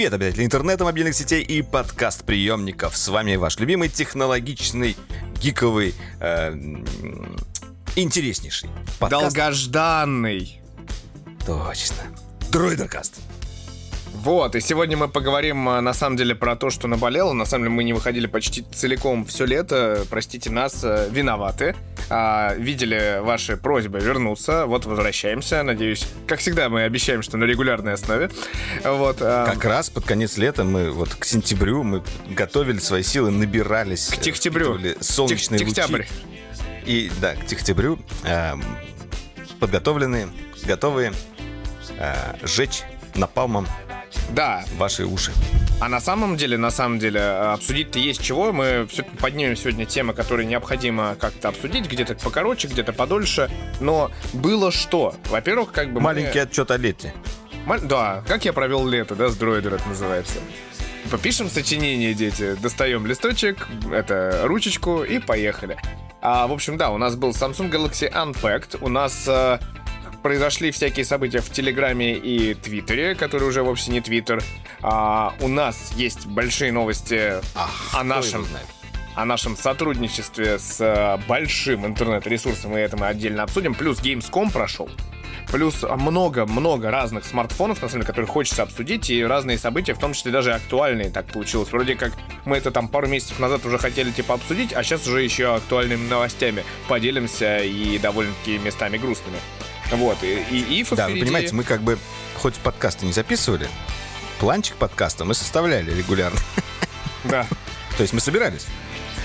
Привет, обитатели интернета, мобильных сетей и подкаст-приемников. С вами ваш любимый технологичный, гиковый, э, интереснейший подкаст. Долгожданный. Точно. Дроидеркаст. Вот, и сегодня мы поговорим э, на самом деле про то, что наболело. На самом деле мы не выходили почти целиком все лето. Простите нас, э, виноваты. А, видели ваши просьбы вернуться. Вот возвращаемся. Надеюсь, как всегда, мы обещаем, что на регулярной основе. Вот. А... Как раз под конец лета мы вот к сентябрю мы готовили свои силы, набирались. К тихтябрю. Солнечные Тихтябрь. лучи. И да, к тихтябрю э, подготовленные, готовые э, жечь напалмом да. Ваши уши. А на самом деле, на самом деле, обсудить-то есть чего. Мы все поднимем сегодня темы, которые необходимо как-то обсудить, где-то покороче, где-то подольше. Но было что? Во-первых, как бы Маленький мы... отчет о лете. Маль... Да, как я провел лето, да, с дроидер это называется. Попишем сочинение, дети. Достаем листочек, это ручечку и поехали. А, в общем, да, у нас был Samsung Galaxy Unpacked. У нас э, произошли всякие события в Телеграме и Твиттере, который уже вовсе не Твиттер. А, у нас есть большие новости Ах, о нашем о нашем сотрудничестве с э, большим интернет-ресурсом, и это мы отдельно обсудим. Плюс Gamescom прошел. Плюс много-много разных смартфонов, на самом деле, которые хочется обсудить, и разные события, в том числе даже актуальные так получилось. Вроде как мы это там пару месяцев назад уже хотели типа обсудить, а сейчас уже еще актуальными новостями поделимся и довольно-таки местами грустными. Вот, и, и Ифа Да, впереди... вы понимаете, мы как бы хоть подкасты не записывали, планчик подкаста мы составляли регулярно. Да. То есть мы собирались.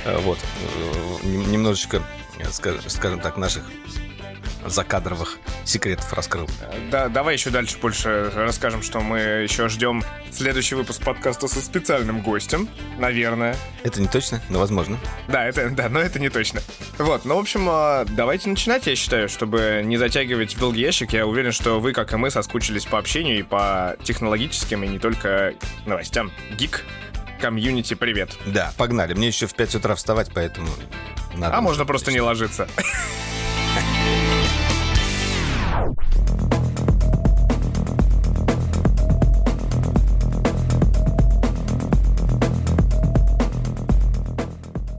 Э, вот. Э, немножечко, скажем так, наших закадровых секретов раскрыл. Да, давай еще дальше больше расскажем, что мы еще ждем следующий выпуск подкаста со специальным гостем, наверное. Это не точно, но возможно. Да, это, да, но это не точно. Вот, ну, в общем, а, давайте начинать, я считаю, чтобы не затягивать в долгий ящик. Я уверен, что вы, как и мы, соскучились по общению и по технологическим, и не только новостям. Гик, комьюнити, привет. Да, погнали. Мне еще в 5 утра вставать, поэтому надо... А можно просто не ложиться.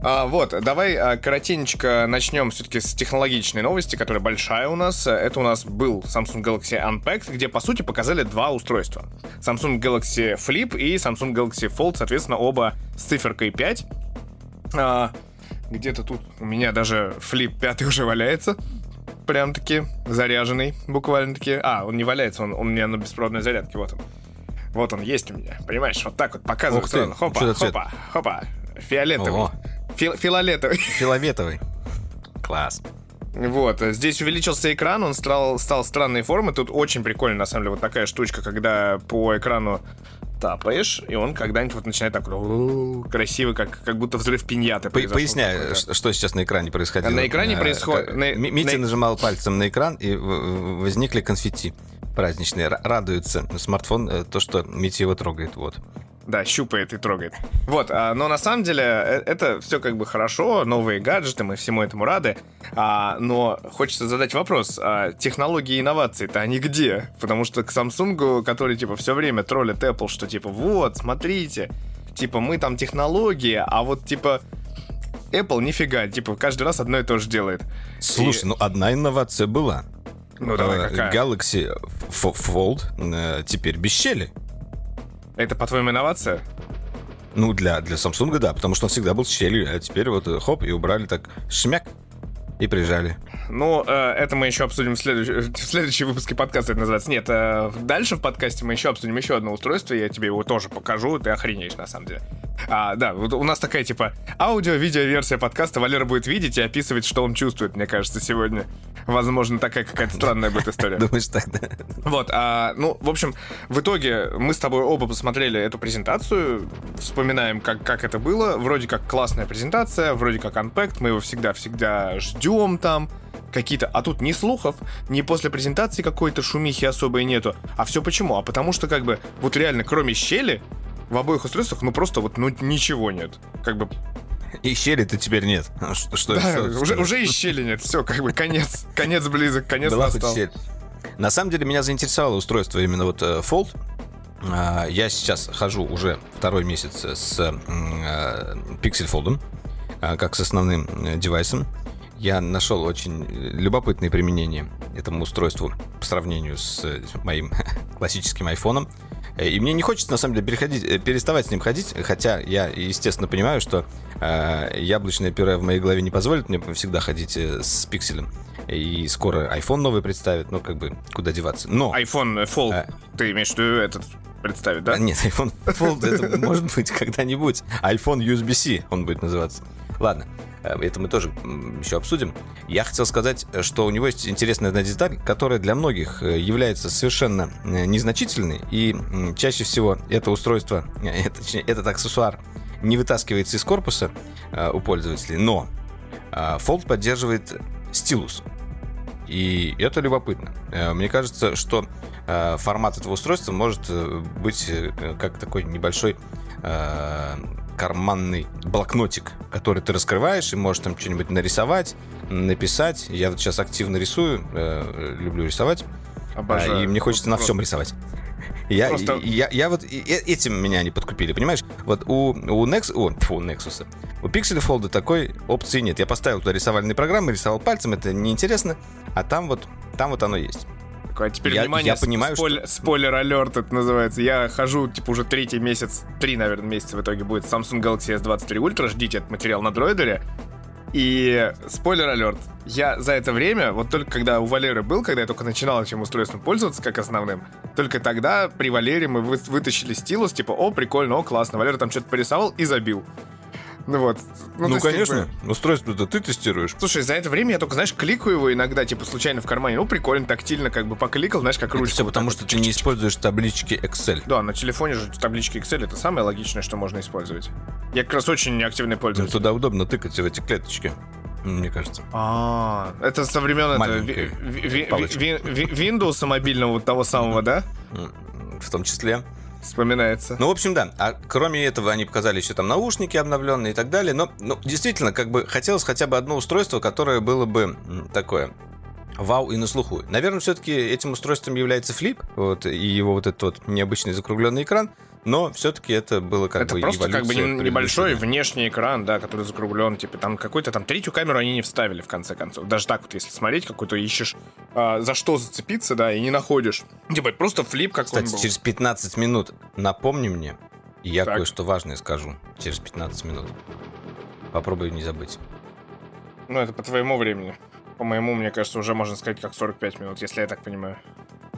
А, вот, давай а, коротенько начнем все-таки с технологичной новости, которая большая у нас. Это у нас был Samsung Galaxy Unpacked, где, по сути, показали два устройства. Samsung Galaxy Flip и Samsung Galaxy Fold, соответственно, оба с циферкой 5. А, где-то тут у меня даже Flip 5 уже валяется. Прям-таки заряженный, буквально-таки. А, он не валяется, он, он у меня на беспроводной зарядке, вот он. Вот он есть у меня, понимаешь? Вот так вот показывает сразу. Хопа, хопа, хопа. Фиолетовый. О. Фил филолетовый. Филоветовый. Класс. Вот, здесь увеличился экран, он стал, стал странной формы. Тут очень прикольно, на самом деле, вот такая штучка, когда по экрану тапаешь, и он когда-нибудь вот начинает так красиво, как, как будто взрыв пиньяты По Поясняй, что сейчас на экране происходило. На экране происходит... Митя на... нажимал пальцем на экран, и возникли конфетти праздничные. Радуется смартфон, э, то, что Митя его трогает, вот. Да, щупает и трогает. Вот, а, но на самом деле э, это все как бы хорошо, новые гаджеты, мы всему этому рады. А, но хочется задать вопрос, а технологии инновации-то они где? Потому что к Samsung, который типа все время троллит Apple, что типа вот, смотрите, типа мы там технологии, а вот типа Apple нифига, типа каждый раз одно и то же делает. Слушай, и... ну одна инновация была. Ну давай, э, какая? Galaxy Fold э, теперь без щели. Это, по-твоему, инновация? Ну, для, для Samsung, да, потому что он всегда был с щелью, а теперь вот э, хоп, и убрали так шмяк и прижали. Ну, э, это мы еще обсудим в, следующ... в следующем выпуске подкаста, это называется. Нет, э, дальше в подкасте мы еще обсудим еще одно устройство, я тебе его тоже покажу, ты охренеешь, на самом деле. А, да, вот у нас такая, типа, аудио-видео-версия подкаста, Валера будет видеть и описывать, что он чувствует, мне кажется, сегодня. Возможно, такая какая-то странная будет история. Думаешь так, да? Вот, а, ну, в общем, в итоге мы с тобой оба посмотрели эту презентацию, вспоминаем, как, как это было. Вроде как классная презентация, вроде как Unpacked, мы его всегда-всегда ждем там какие-то... А тут ни слухов, ни после презентации какой-то шумихи особой нету. А все почему? А потому что, как бы, вот реально, кроме щели, в обоих устройствах, ну, просто вот, ну, ничего нет. Как бы и щели-то теперь нет. А что, что, да, что, уже, что? уже и щели нет. Все, как бы конец. Конец близок, конец Была настал. На самом деле меня заинтересовало устройство именно вот uh, Fold. я сейчас хожу уже второй месяц с Pixel Fold, как с основным девайсом. Я нашел очень любопытное применение этому устройству по сравнению с моим классическим айфоном. И мне не хочется, на самом деле, переходить, э, переставать с ним ходить, хотя я, естественно, понимаю, что э, яблочное пюре в моей голове не позволит мне всегда ходить э, с пикселем. И скоро iPhone новый представит, ну, как бы, куда деваться. Но... iPhone Fold, а... ты имеешь в виду этот представить, да? Нет, iPhone Fold это может быть когда-нибудь. iPhone USB-C он будет называться. Ладно, Э, это мы тоже еще обсудим. Я хотел сказать, что у него есть интересная одна деталь, которая для многих э, является совершенно э, незначительной, и чаще всего это устройство, точнее, этот аксессуар не вытаскивается из корпуса у пользователей, но Fold поддерживает стилус. И это любопытно. Мне кажется, что формат этого устройства может быть как такой небольшой карманный блокнотик, который ты раскрываешь и можешь там что-нибудь нарисовать, написать. Я вот сейчас активно рисую, э, люблю рисовать. Обожаю. И мне хочется на всем рисовать. Я, Просто... я, я вот этим меня не подкупили, понимаешь? Вот у, у, Nex, о, фу, у Nexus, у Pixel Fold такой опции нет. Я поставил туда рисовальные программы, рисовал пальцем, это неинтересно, а там вот, там вот оно есть А теперь я, внимание, я понимаю, спойлер, что... спойлер алерт это называется. Я хожу, типа, уже третий месяц, три, наверное, месяца в итоге будет Samsung Galaxy S23 Ultra. Ждите этот материал на дроидере. И спойлер алерт. Я за это время, вот только когда у Валеры был, когда я только начинал этим устройством пользоваться как основным, только тогда при Валере мы вытащили стилус, типа, о, прикольно, о, классно. Валера там что-то порисовал и забил. Ну вот. Ну, ну есть, конечно. Как бы... Устройство-то ты тестируешь. Слушай, за это время я только, знаешь, кликаю его иногда, типа, случайно в кармане. Ну, прикольно, тактильно, как бы покликал, знаешь, как ручку. Все потому, что ты не используешь таблички Excel. Да, на телефоне же таблички Excel это самое логичное, что можно использовать. Я как раз очень активный пользователь. Ну, туда удобно тыкать в эти клеточки мне кажется. А, это со времен Windows мобильного вот того самого, да? В том числе. Вспоминается. Ну, в общем, да. А кроме этого, они показали еще там наушники обновленные и так далее. Но, ну, действительно, как бы хотелось хотя бы одно устройство, которое было бы такое вау и на слуху. Наверное, все-таки этим устройством является флип, вот, и его вот этот вот необычный закругленный экран но все-таки это было как это бы просто как бы небольшой внешний экран, да, который закруглен, типа там какой-то там третью камеру они не вставили в конце концов. Даже так вот, если смотреть, какой-то ищешь а, за что зацепиться, да, и не находишь. Типа просто флип как Кстати, он был. через 15 минут напомни мне, и я кое-что важное скажу через 15 минут. Попробую не забыть. Ну, это по твоему времени. По моему, мне кажется, уже можно сказать как 45 минут, если я так понимаю.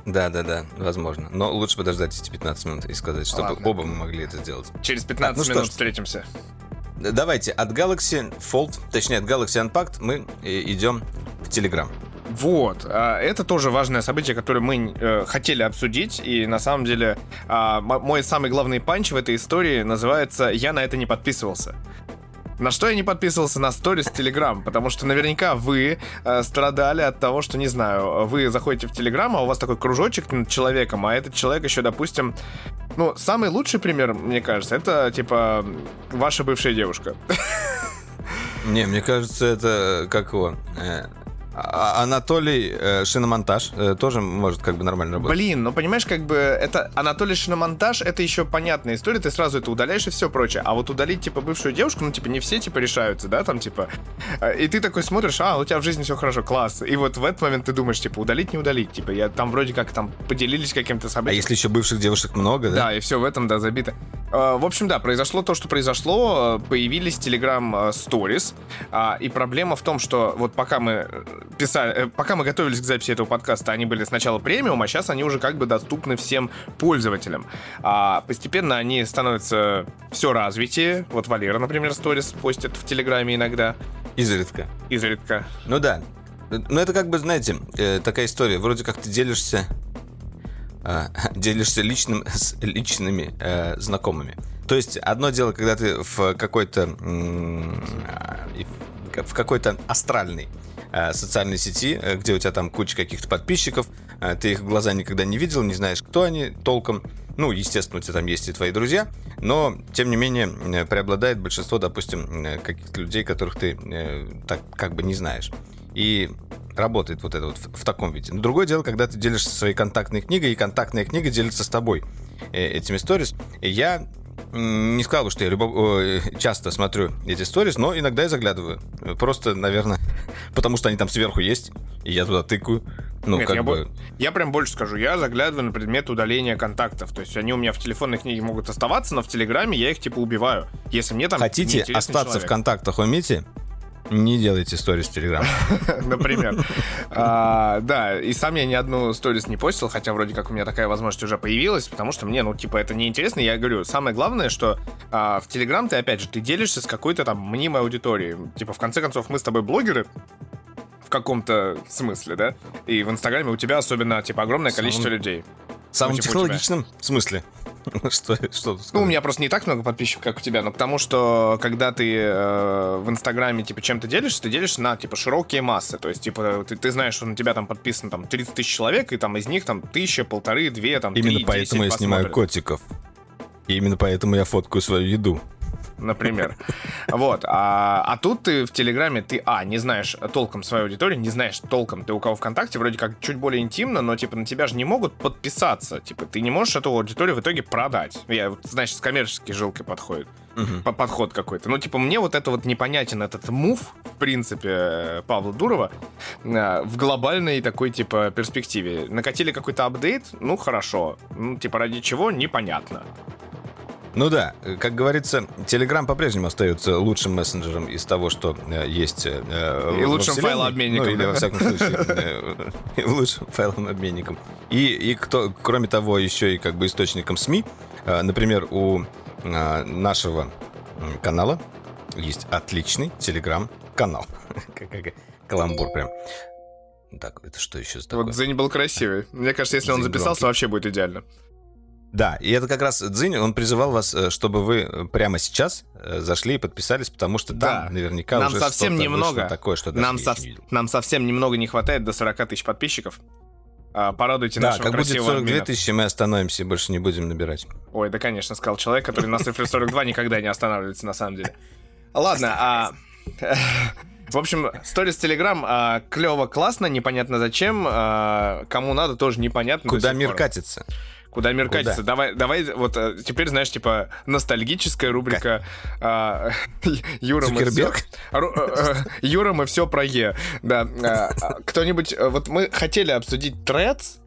Да, да, да, возможно. Но лучше подождать эти 15 минут и сказать, чтобы Ладно. оба мы могли это сделать. Через 15 так, ну минут что встретимся. Давайте от Galaxy Fold, точнее от Galaxy Unpacked мы идем в Telegram. Вот, а, это тоже важное событие, которое мы э, хотели обсудить, и на самом деле э, мой самый главный панч в этой истории называется «Я на это не подписывался». На что я не подписывался на сторис Телеграм, потому что наверняка вы э, страдали от того, что, не знаю, вы заходите в Телеграм, а у вас такой кружочек над человеком, а этот человек еще, допустим, ну, самый лучший пример, мне кажется, это, типа, ваша бывшая девушка. Не, мне кажется, это как его. Э, а, Анатолий э, шиномонтаж э, тоже может как бы нормально работать. Блин, ну понимаешь, как бы это Анатолий шиномонтаж, это еще понятная история, ты сразу это удаляешь и все прочее. А вот удалить, типа, бывшую девушку, ну, типа, не все, типа, решаются, да, там, типа. Э, и ты такой смотришь, а, у тебя в жизни все хорошо, класс. И вот в этот момент ты думаешь, типа, удалить, не удалить. Типа, я там вроде как там поделились каким-то событием. А если еще бывших девушек много, да? Да, и все в этом, да, забито. В общем, да, произошло то, что произошло. Появились Telegram Stories. А, и проблема в том, что вот пока мы писали, пока мы готовились к записи этого подкаста, они были сначала премиум, а сейчас они уже как бы доступны всем пользователям. А постепенно они становятся все развитие. Вот Валера, например, сторис постит в Телеграме иногда. Изредка. Изредка. Ну да. Ну это как бы, знаете, э, такая история. Вроде как ты делишься э, делишься личным с личными э, знакомыми. То есть одно дело, когда ты в какой-то э, в какой-то астральной Э, социальной сети, э, где у тебя там куча каких-то подписчиков, э, ты их глаза никогда не видел, не знаешь, кто они толком. Ну, естественно, у тебя там есть и твои друзья, но, тем не менее, преобладает большинство, допустим, каких-то людей, которых ты так как бы не знаешь. И работает вот это вот в, в таком виде. Но другое дело, когда ты делишься своей контактной книгой, и контактная книга делится с тобой. э, этими сторис. Я не сказал бы, что я любо... часто смотрю эти сторис, но иногда я заглядываю. Просто, наверное, потому что они там сверху есть, и я туда тыкаю. Ну, Нет, как я, бы... бо- я прям больше скажу, я заглядываю на предмет удаления контактов. То есть они у меня в телефонной книге могут оставаться, но в Телеграме я их типа убиваю. Если мне там Хотите остаться в человек. контактах, умеете? Не делайте сторис в Телеграм. например. А, Да, и сам я ни одну сторис не постил, хотя вроде как у меня такая возможность уже появилась, потому что мне, ну, типа, это неинтересно. Я говорю, самое главное, что а, в Телеграм ты, опять же, ты делишься с какой-то там мнимой аудиторией. Типа, в конце концов, мы с тобой блогеры, в каком-то смысле, да? И в Инстаграме у тебя особенно, типа, огромное количество людей. В самом типа у технологичном смысле. Что, что Ну, у меня просто не так много подписчиков, как у тебя, но потому что, когда ты э, в Инстаграме, типа, чем-то делишься, ты делишься на, типа, широкие массы. То есть, типа, ты, ты знаешь, что на тебя там подписано, там, 30 тысяч человек, и там из них, там, тысяча, полторы, две, там, Именно три, поэтому я 10 снимаю посмотрят, котиков. И именно поэтому я фоткаю свою еду. Например. Вот. А, а тут ты в Телеграме, ты, а, не знаешь толком свою аудиторию, не знаешь толком ты у кого ВКонтакте, вроде как чуть более интимно, но, типа, на тебя же не могут подписаться. Типа, ты не можешь эту аудиторию в итоге продать. Я, вот, значит, с коммерческой жилкой подходит. По- подход какой-то. Ну, типа, мне вот это вот непонятен этот мув, в принципе, э, Павла Дурова э, в глобальной такой, типа, перспективе. Накатили какой-то апдейт, ну, хорошо. Ну, типа, ради чего, непонятно. Ну да, э, как говорится, Telegram по-прежнему остается лучшим мессенджером из того, что э, есть. э, И во лучшим файлообменником, Ну, или, во всяком случае, э, и лучшим файлообменником. И, и кто, кроме того, еще и как бы источником СМИ. Э, Например, у э, нашего канала есть отличный как- Каламбур прям. Так, это что еще за такое? Вот Зенни был красивый. Мне кажется, если он Дзынь записался, громкий. вообще будет идеально. Да, и это как раз Дзинь, он призывал вас, э, чтобы вы э, прямо сейчас э, зашли и подписались, потому что там Да. наверняка Нам уже совсем что-то немного. такое, что Нам, видел. нам совсем немного не хватает до 40 тысяч подписчиков. А, порадуйте Да, нашего как будет красивого 42 админа. тысячи, мы остановимся и больше не будем набирать. Ой, да, конечно, сказал человек, который на цифре 42 никогда не останавливается, на самом деле. Ладно, а... В общем, сторис Телеграм а, клево, классно, непонятно зачем. а, кому надо, тоже непонятно. Куда мир пор. катится? Куда мир Куда? катится? Давай, давай, вот э, теперь, знаешь, типа ностальгическая рубрика а, Юра, мы все... Цукерберг? Юра, мы все про Е. Да. а, а, Кто-нибудь... э, Вот мы хотели обсудить Threads,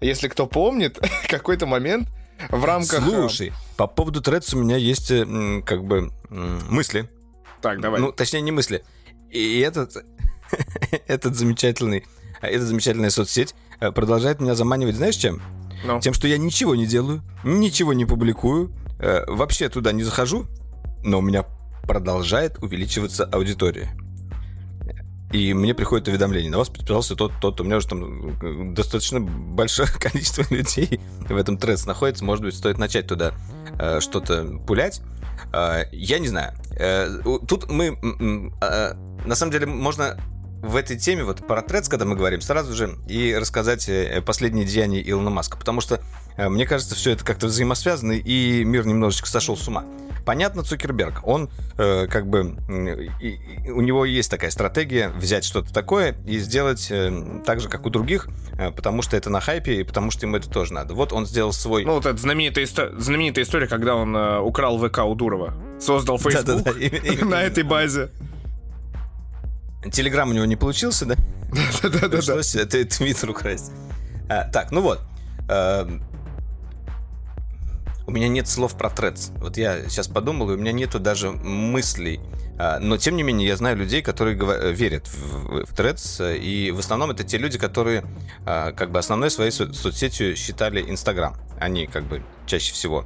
если кто помнит, какой-то момент в рамках... э, Слушай, по поводу Threads у меня есть э, как бы мысли. Так, давай. Ну, точнее, не мысли. И этот, этот замечательный, эта замечательная соцсеть э, продолжает меня заманивать, знаешь, чем? Ну. Тем, что я ничего не делаю, ничего не публикую, э, вообще туда не захожу, но у меня продолжает увеличиваться аудитория. И мне приходит уведомление. На вас подписался тот, тот. У меня уже там э, достаточно большое количество людей в этом тресс находится. Может быть, стоит начать туда э, что-то пулять. Э, я не знаю. Э, тут мы... э, на самом деле, можно в этой теме, вот про Threads, когда мы говорим, сразу же и рассказать э, последние деяния Илона Маска. Потому что, э, мне кажется, все это как-то взаимосвязано, и мир немножечко сошел с ума. Понятно, Цукерберг, он э, как бы... м, и- и у него есть такая стратегия взять что-то такое и сделать э, так же, как у других, э, потому что это на хайпе, и потому что ему это тоже надо. Вот он сделал свой... Ну, вот эта знаменитая, исто- знаменитая история, когда он э, украл ВК у Дурова. Создал Facebook на этой базе. Телеграм у него не получился, да? Да-да-да. Пришлось это Твиттер украсть. А, так, ну вот. Эм, у меня нет слов про Threads. Вот я сейчас подумал, и у меня нету даже мыслей. А, но, тем не менее, я знаю людей, которые э, верят в, в Threads, э, и в основном это те люди, которые а, как бы основной своей со- соцсетью считали Инстаграм. Они как бы чаще всего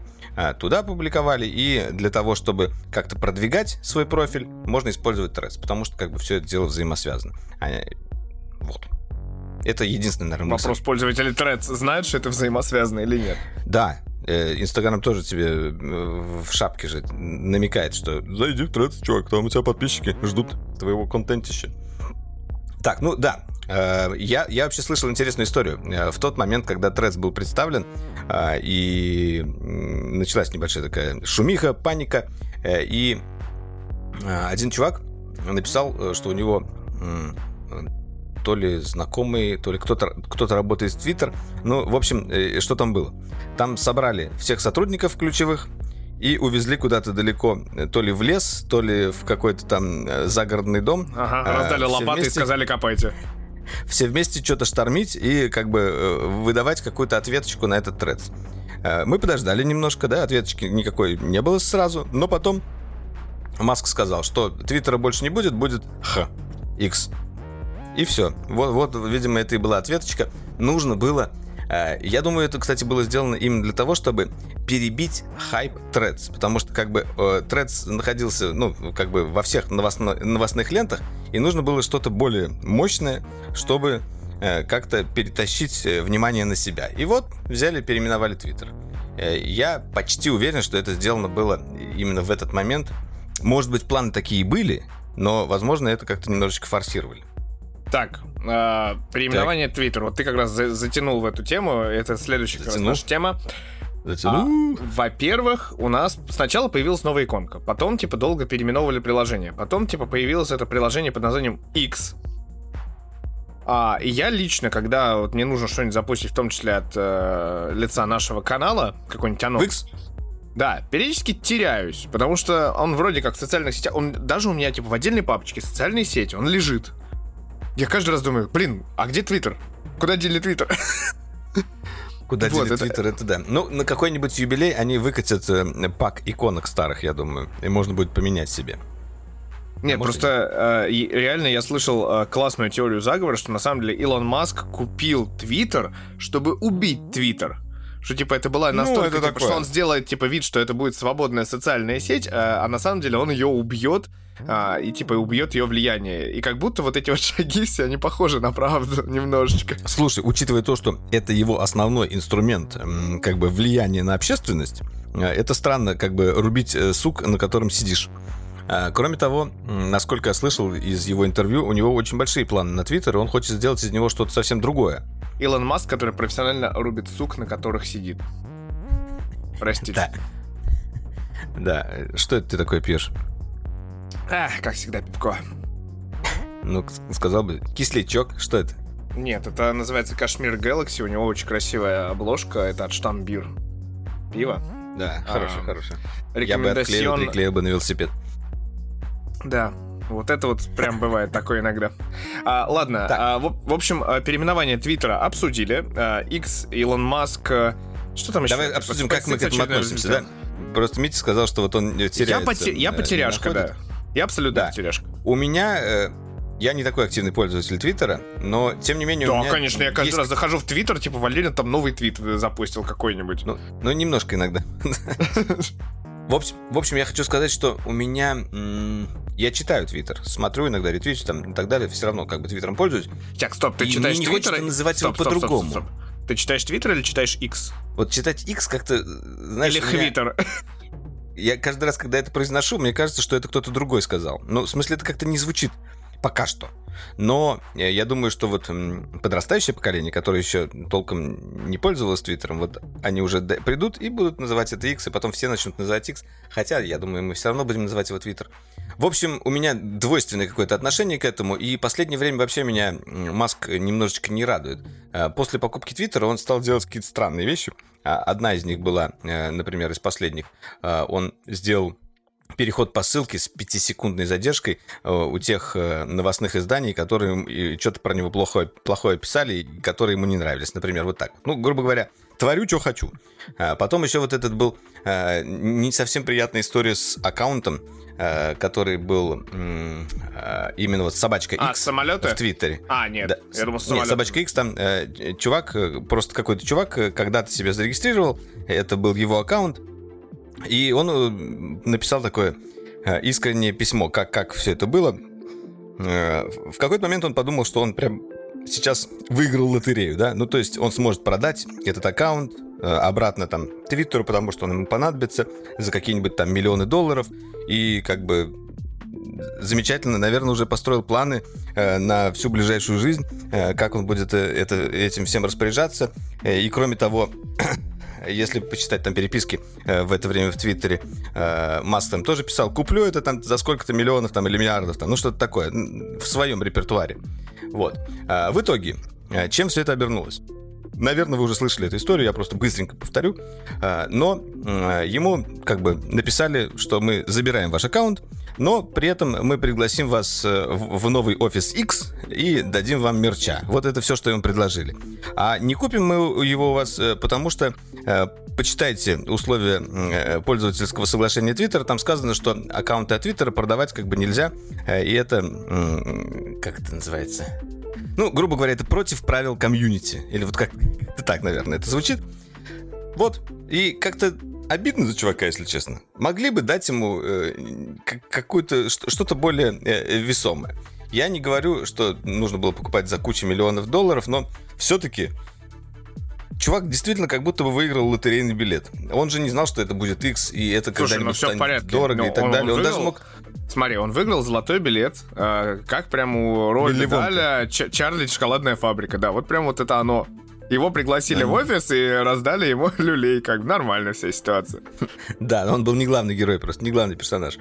туда публиковали, и для того, чтобы как-то продвигать свой профиль, можно использовать Threads, потому что как бы все это дело взаимосвязано. А, вот. Это единственный, наверное, мысль. Вопрос, пользователи Threads знают, что это взаимосвязано или нет? Да, э, Инстаграм тоже тебе э, в шапке же намекает, что зайди в Threads, чувак, там у тебя подписчики ждут твоего контентища. Так, ну да, я, я вообще слышал интересную историю. Э, В тот момент, когда Threads был представлен, э, и началась небольшая такая шумиха, паника, э, и э, один чувак написал, э, что у него то ли знакомый, то ли кто-то кто работает в Твиттер. Ну, в общем, э, что там было? Там собрали всех сотрудников ключевых, и увезли куда-то далеко, э, то ли в лес, то ли в какой-то там э, загородный дом. Ага, а, раздали лопаты вместе... и сказали копайте. Все вместе что-то штормить и как бы э, выдавать какую-то ответочку на этот тред. Мы подождали немножко, да, ответочки никакой не было сразу, но потом Маск сказал, что Твиттера больше не будет, будет Х, X. И все. Вот, вот, видимо, это и была ответочка. Нужно было Э, я думаю, это, кстати, было сделано именно для того, чтобы перебить хайп Threads, потому что как бы э, Threads находился, ну, как бы во всех новостно- новостных лентах, и нужно было что-то более мощное, чтобы э, как-то перетащить внимание на себя. И вот взяли, переименовали Twitter. Я почти уверен, что это сделано было именно в этот момент. Может быть, планы такие были, но, возможно, это как-то немножечко форсировали. Так, э, переименование Твиттер. Вот ты как раз за затянул в эту тему. Это следующая как раз наша тема. А, во-первых, у нас сначала появилась новая иконка, потом, типа, долго переименовывали приложение, потом, типа, появилось это приложение под названием X. А, и я лично, когда вот мне нужно что-нибудь запустить, в том числе от э, лица нашего канала, какой-нибудь анонс, X? Да, периодически теряюсь, потому что он вроде как в социальных сетях, он даже у меня типа в отдельной папочке социальные сети, он лежит. Я каждый раз думаю, блин, а где Твиттер? Куда дели Твиттер? Куда вот, дели Твиттер, это... это да. Ну, на какой-нибудь юбилей они выкатят э, пак иконок старых, я думаю, и можно будет поменять себе. Нет, а просто э, реально я слышал э, классную теорию заговора, что на самом деле Илон Маск купил Твиттер, чтобы убить Твиттер. Что типа это была ну, настолько, ну, это типа, что он сделает типа вид, что это будет свободная социальная сеть, а, а на самом деле он ее убьет а, и типа убьет ее влияние. И как будто вот эти вот шаги все, они похожи на правду немножечко. Слушай, учитывая то, что это его основной инструмент как бы влияния на общественность, э, это странно как бы рубить э, сук, на котором сидишь. А, кроме того, насколько я слышал из его интервью, у него очень большие планы на Твиттер, и он хочет сделать из него что-то совсем другое. Илон Маск, который профессионально рубит сук, на которых сидит. Простите. Да. Да. Что это ты такое пьешь? Как всегда, пивко. Ну, сказал бы, кислячок, что это? Нет, это называется Кашмир Galaxy, у него очень красивая обложка, это от Штамбир. Пиво. Да, а, хорошее, хорошее. Я бы отклеил, приклеил бы на велосипед. Да, вот это вот прям бывает такое иногда. А, ладно, а, в, в общем, а, переименование Твиттера обсудили. А, X, Илон Маск... А, что там еще? Давай обсудим, как мы к этому относимся, да? Просто Митя сказал, что вот он теряется. Я, поте- я потеряшка, да. Я абсолютно да. потеряшка. У меня... Э, я не такой активный пользователь Твиттера, но тем не менее. Да, конечно, я каждый есть... раз захожу в Твиттер, типа Валерин там новый твит запустил какой-нибудь. Ну, ну немножко иногда. В общем, в общем, я хочу сказать, что у меня... Я читаю Твиттер, смотрю иногда, ретвичу там и так далее, все равно как бы Твиттером пользуюсь. Так, стоп, ты и читаешь Твиттер? называть стоп, его по-другому. Ты читаешь Твиттер или читаешь X? Вот читать X как-то, знаешь... Или Твиттер. Я каждый раз, когда это произношу, мне кажется, что это кто-то другой сказал. Ну, в смысле, это как-то не звучит пока что. Но э, я думаю, что вот подрастающее поколение, которое еще толком не пользовалось Твиттером, вот они уже придут и будут называть это X, и потом все начнут называть X. Хотя, я думаю, мы все равно будем называть его Твиттер. В общем, у меня двойственное какое-то отношение к этому, и последнее время вообще меня Маск немножечко не радует. Э, после покупки Твиттера он стал делать какие-то странные вещи. А одна из них была, э, например, из последних. Он сделал переход по ссылке с пятисекундной задержкой э, у тех э, новостных изданий, которые что-то про него плохое, плохое писали, которые ему не нравились. Например, вот так. Ну, грубо говоря, творю, что хочу. А потом еще вот этот был э, не совсем приятная история с аккаунтом, который был именно вот собачка X а, самолеты? в Твиттере. А, нет, да. я думал, самолеты. Нет, собачка X, там чувак, просто какой-то чувак когда-то себя зарегистрировал, это был его аккаунт, и он э, написал такое э, искреннее письмо, как, как все это было. Э, в какой-то момент он подумал, что он прям сейчас выиграл лотерею, да? Ну, то есть он сможет продать этот аккаунт обратно там Твиттеру, потому что он ему понадобится за какие-нибудь там миллионы долларов. И как бы замечательно, наверное, уже построил планы на всю ближайшую жизнь, как он будет это, этим всем распоряжаться. И кроме того, если почитать там переписки э, в это время в Твиттере, э, Маск там тоже писал, куплю это там за сколько-то миллионов там или миллиардов, там, ну что-то такое, в своем репертуаре. Вот. А, в итоге, а, чем все это обернулось? Наверное, вы уже слышали эту историю, я просто быстренько повторю. А, но ему как бы написали, что мы забираем ваш аккаунт, но при этом мы пригласим вас э, в новый офис X и дадим вам мерча. Вот это все, что ему предложили. А не купим мы его у вас, э, потому что э, почитайте условия пользовательского соглашения Twitter, там сказано, что аккаунты от Twitter продавать как бы нельзя, и это, как это называется? Ну, грубо говоря, это против правил комьюнити. Или вот как так, наверное, это звучит. Вот. И как-то обидно за чувака, если честно. Могли бы дать ему э, какую-то что-то более э, весомое. Я не говорю, что нужно было покупать за кучу миллионов долларов, но все-таки чувак действительно как будто бы выиграл лотерейный билет. Он же не знал, что это будет X, и это когда-нибудь ну, станет порядке. дорого но и так он, далее. Он, он даже мог... Смотри, он выиграл золотой билет, э, как прям у Роя Медаля Чарли Шоколадная фабрика. Да, вот прям вот это оно. Его пригласили в офис и раздали ему люлей, как нормальная вся ситуация. Да, он был не главный герой, просто не главный персонаж.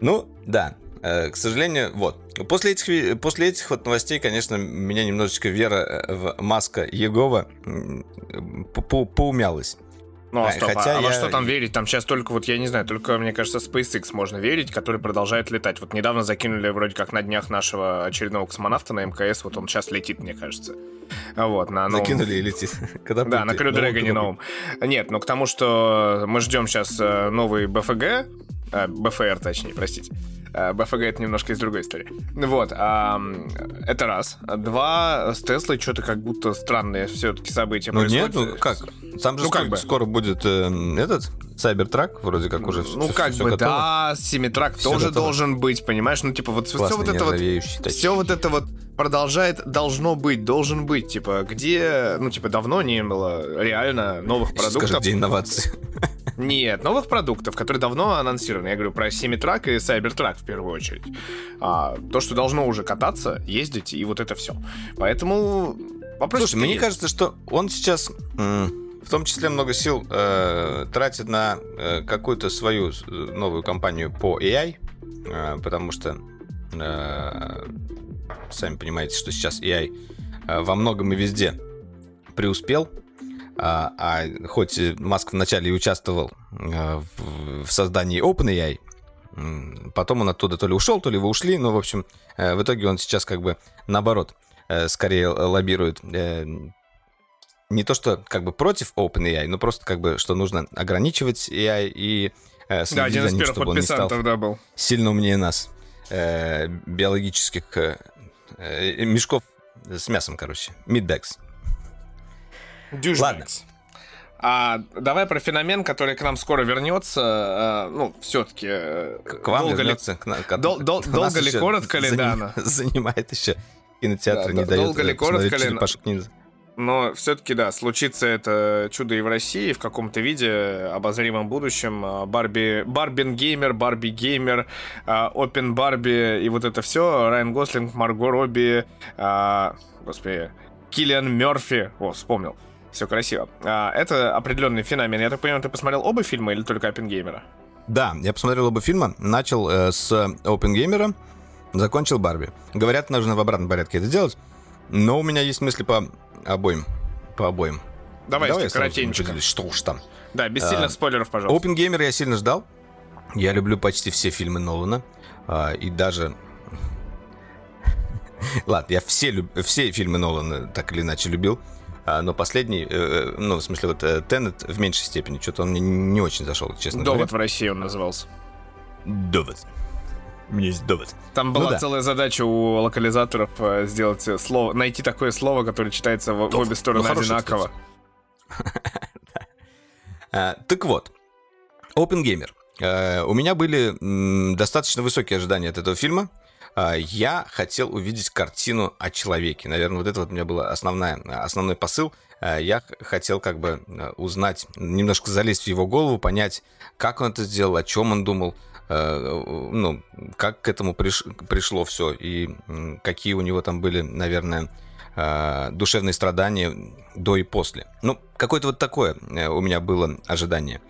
Ну, да, э, к сожалению, вот. После этих, после этих вот новостей, конечно, меня немножечко вера э, в Маска Егова поумялась. Ну, а, стоп, а Хотя а, я... во что там верить? Там сейчас только, вот я не знаю, только, мне кажется, SpaceX можно верить, который продолжает летать. Вот недавно закинули вроде как на днях нашего очередного космонавта на МКС, вот он сейчас летит, мне кажется. Вот, на новом... Закинули и летит. Когда да, на Крю Дрэгоне новом. Нет, ну к тому, что мы ждем сейчас э, новый БФГ, э, БФР, точнее, простите. Э, БФГ это немножко из другой истории. Вот, а, это раз. Два, с Теслой что-то как будто странные все-таки события ну, происходят. нет, ну как? Там же ну, как бы. скоро будет э, этот Cybertruck, вроде как уже Ну, все, как все бы, готово. да, Семитрак тоже готово. должен быть, понимаешь? Ну, типа, вот Классный, все вот это вот... Все вот это вот продолжает, должно быть, должен быть. Типа, где, ну, типа, давно не было реально новых продуктов. Скажи, где инновации? Нет, новых продуктов, которые давно анонсированы. Я говорю про Семитрак и Cybertruck в первую очередь. А, то, что должно уже кататься, ездить, и вот это все. Поэтому вопрос... Слушай, мне есть. кажется, что он сейчас... в том числе много сил э, тратит на э, какую-то свою э, новую компанию по AI, э, потому что э, сами понимаете, что сейчас AI э, во многом и везде преуспел, а, а хоть Маск вначале и участвовал э, в, в создании OpenAI, потом он оттуда то ли ушел, то ли вы ушли, но, в общем, э, в итоге он сейчас как бы наоборот скорее лоббирует не то, что как бы против OpenAI, но просто как бы, что нужно ограничивать AI и э, да, один из первых подписантов, да, был. Сильно умнее нас, э, биологических Э, мешков с мясом, короче. Мидбэкс. Ладно. А давай про феномен, который к нам скоро вернется. А, ну, все-таки. Э, к вам долго вернется. Ли, к, к, дол, дол, долго ли, коротко ли, да? Занимает еще кинотеатр, да, не дает. Долго ли, коротко ли? Но все-таки, да, случится это чудо и в России в каком-то виде, обозримом будущем. А, Барби, Барбин Геймер, Барби Геймер, Опен Барби и вот это все. Райан Гослинг, Марго Робби, а, господи, Киллиан Мерфи. О, вспомнил. Все красиво. А, это определенный феномен. Я так понимаю, ты посмотрел оба фильма или только Опенгеймера? Да, я посмотрел оба фильма. Начал э, с Опенгеймера, закончил Барби. Говорят, нужно в обратном порядке это делать. Но у меня есть мысли по обоим. По обоим. Давай, Давай коротенько. Что уж там. Да, без сильных а, спойлеров, пожалуйста. Open Gamer я сильно ждал. Я люблю почти все фильмы Нолана. А, и даже... Ладно, я все, люб... все фильмы Нолана так или иначе любил. А, но последний, э, э ну, в смысле, вот э, Теннет в меньшей степени. Что-то он мне не очень зашел, честно Довод говоря. в России он назывался. Довод. У меня есть довод. Там была ну, да. целая задача у локализаторов э, сделать э, слово, найти такое слово, которое читается в, в обе стороны ну, одинаково. А, так вот, Open Gamer. Э, у меня были достаточно высокие ожидания от этого фильма. А, я хотел увидеть картину о человеке. Наверное, вот это вот у меня был основная, основной посыл. Я хотел как бы узнать, немножко залезть в его голову, понять, как он это сделал, о чем он думал, Э, ну, как к этому приш, пришло все и какие у него там были, наверное, э, душевные страдания до и после. Ну, какое-то вот такое э, у меня было ожидание.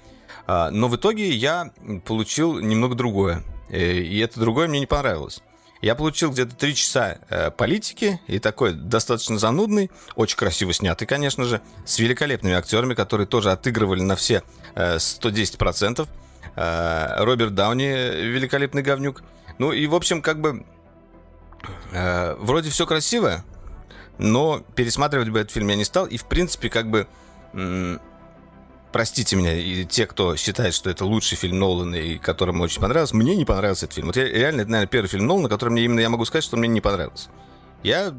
Но в итоге я получил немного другое. И это другое мне не понравилось. Я получил где-то три часа э, политики и такой достаточно занудный, очень красиво снятый, конечно же, с великолепными актерами, которые тоже отыгрывали на все э, 110%. Э, Роберт Дауни, великолепный говнюк. Ну и, в общем, как бы э, вроде все красиво, но пересматривать бы этот фильм я не стал. И, в принципе, как бы простите меня, и те, кто считает, что это лучший фильм Нолана, и которому очень понравился, мне не понравился этот фильм. Вот я, реально, это, наверное, первый фильм Нолана, который мне именно, я могу сказать, что мне не понравился. Я,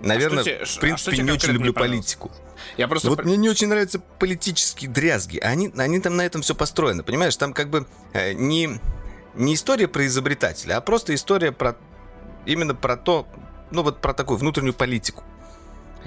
наверное, а тебе, в принципе, а не очень люблю не политику. Я просто... Вот мне не очень нравятся политические дрязги. Они, они там на этом все построено, понимаешь? Там как бы э, не, не история про изобретателя, а просто история про именно про то, ну вот про такую внутреннюю политику.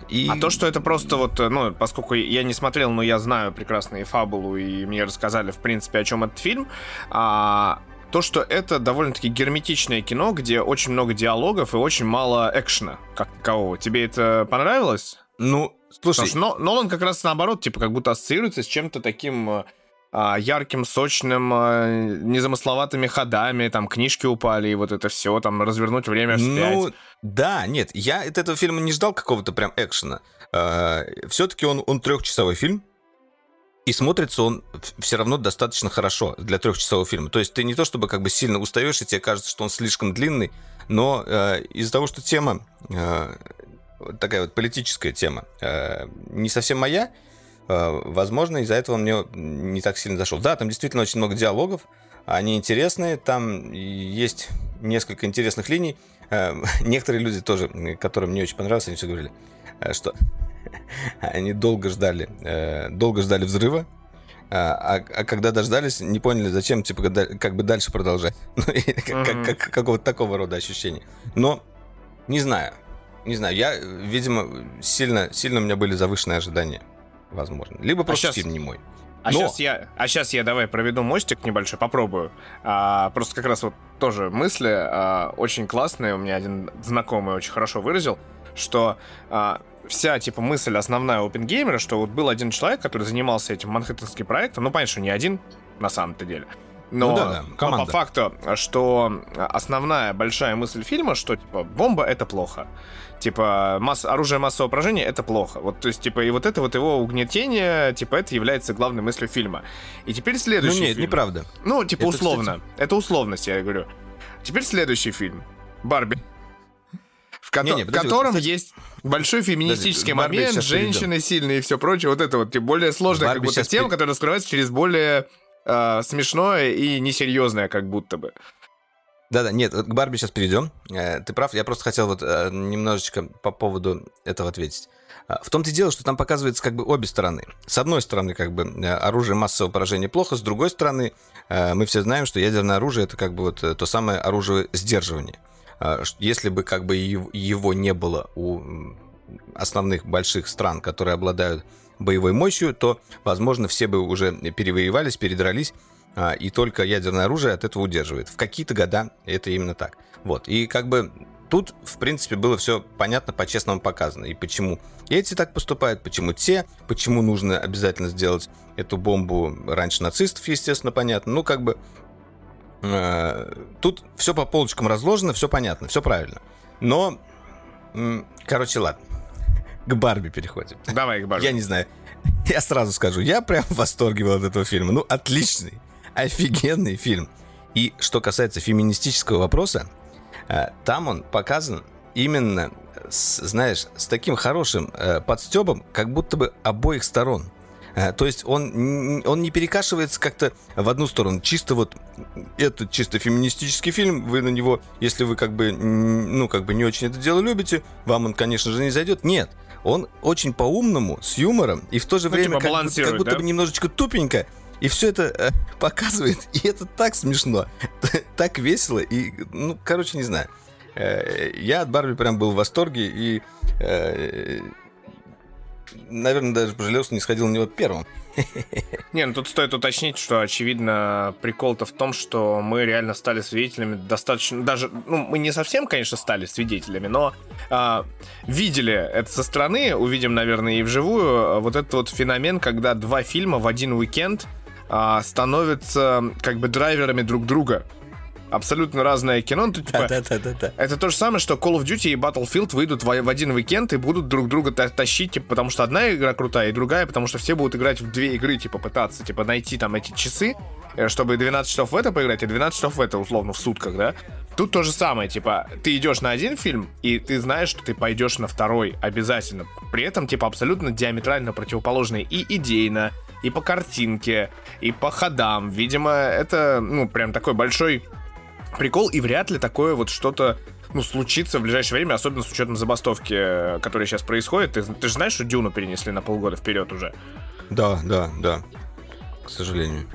И... А то, что это просто вот, э, ну, поскольку я не смотрел, но я знаю прекрасно и фабулу, и мне рассказали, в принципе, о чем этот фильм, а, то, что это довольно-таки герметичное кино, где очень много диалогов и очень мало экшена, как такового. Тебе это понравилось? Ну, слушай... Потому что Нолан как раз наоборот, типа, как будто ассоциируется с чем-то таким э, ярким, сочным, а, незамысловатыми ходами, там книжки упали, и вот это все, там развернуть время вспять. Ну, да, нет, я от этого фильма не ждал какого-то прям экшена. А, Все-таки он, он трехчасовой фильм, и смотрится он все равно достаточно хорошо для трехчасового фильма. То есть ты не то чтобы как бы сильно устаешь, и тебе кажется, что он слишком длинный, но э, из-за того, что тема э, такая вот политическая тема э, не совсем моя, возможно, из-за этого он мне не так сильно зашел. Да, там действительно очень много диалогов, они интересные, там есть несколько интересных линий. Э, некоторые люди тоже, которым не очень понравилось, они все говорили, э, что они долго ждали, долго ждали взрыва, а, а когда дождались, не поняли, зачем, типа, как бы дальше продолжать. Ну, как, как, какого-то такого рода ощущения. Но, не знаю, не знаю, я, видимо, сильно, сильно у меня были завышенные ожидания возможно. Либо а просто а сейчас... фильм не мой. А, Но... сейчас я, а сейчас я давай проведу мостик небольшой, попробую. А, просто как раз вот тоже мысли а, очень классные. У меня один знакомый очень хорошо выразил, что а, вся, типа, мысль основная OpenGamer, что вот был один человек, который занимался этим манхэттенским проектом, ну, понятно, что не один, на самом-то деле. Но, ну, да, да. Команда. но по факту, что основная большая мысль фильма, что, типа, бомба — это плохо типа, масс... оружие массового поражения — это плохо. Вот, то есть, типа, и вот это вот его угнетение, типа, это является главной мыслью фильма. И теперь следующий Ну нет, фильм. неправда. Ну, типа, это, условно. Кстати... Это условность, я говорю. Теперь следующий фильм. «Барби». В, ко- не, не, подожди, в котором кстати... есть большой феминистический подожди, момент, женщины перейдем. сильные и все прочее. Вот это вот тем более сложная Барби как будто тема, пере... которая раскрывается через более э, смешное и несерьезное как будто бы. Да-да, нет, к Барби сейчас перейдем. Э, ты прав, я просто хотел вот э, немножечко по поводу этого ответить. А, в том-то и дело, что там показывается как бы обе стороны. С одной стороны, как бы э, оружие массового поражения плохо, с другой стороны, мы все знаем, что ядерное оружие это как бы вот то самое оружие сдерживания. А, если бы как бы его не было у основных больших стран, которые обладают боевой мощью, то, возможно, все бы уже перевоевались, передрались, и только ядерное оружие от этого удерживает. В какие-то года это именно так. Вот. И как бы тут, в принципе, было все понятно, по-честному показано. И почему эти так поступают, почему те, почему нужно обязательно сделать эту бомбу раньше нацистов, естественно, понятно. Ну, как бы э, тут все по полочкам разложено, все понятно, все правильно. Но, короче, ладно. К Барби переходим. Давай к Барби. Я не знаю. Я сразу скажу, я прям в восторге был от этого фильма. Ну, отличный офигенный фильм. И что касается феминистического вопроса, э, там он показан именно, с, знаешь, с таким хорошим э, подстебом, как будто бы обоих сторон. Э, то есть он, он не перекашивается как-то в одну сторону. Чисто вот это чисто феминистический фильм. Вы на него, если вы как бы, ну, как бы не очень это дело любите, вам он, конечно же, не зайдет. Нет. Он очень по-умному, с юмором, и в то же ну, время типа как, как будто да? бы немножечко тупенько, и все это э, показывает, и это так смешно, так весело, и, ну, короче, не знаю. Э, я от Барби прям был в восторге, и, э, наверное, даже пожалел, что не сходил на него первым. Не, ну тут стоит уточнить, что, очевидно, прикол-то в том, что мы реально стали свидетелями достаточно... Даже, ну, мы не совсем, конечно, стали свидетелями, но а, видели это со стороны, увидим, наверное, и вживую, вот этот вот феномен, когда два фильма в один уикенд а, становятся как бы драйверами друг друга. абсолютно разное кино. Ну, типа, да, да, да, да. Это то же самое, что Call of Duty и Battlefield выйдут в, в один уикенд и будут друг друга та- тащить, типа, потому что одна игра крутая и другая, потому что все будут играть в две игры, типа, пытаться, типа, найти там эти часы, э, чтобы 12 часов в это поиграть, и 12 часов в это, условно, в сутках, да? Тут то же самое, типа, ты идешь на один фильм, и ты знаешь, что ты пойдешь на второй обязательно. При этом, типа, абсолютно диаметрально противоположные и идейно, и по картинке, и по ходам. Видимо, это, ну, прям такой большой прикол, и вряд ли такое вот что-то ну, случится в ближайшее время, особенно с учетом забастовки, э, которая сейчас происходит. Ты, ты же знаешь, что Дюну перенесли на полгода вперед уже? Да, да, да. К сожалению.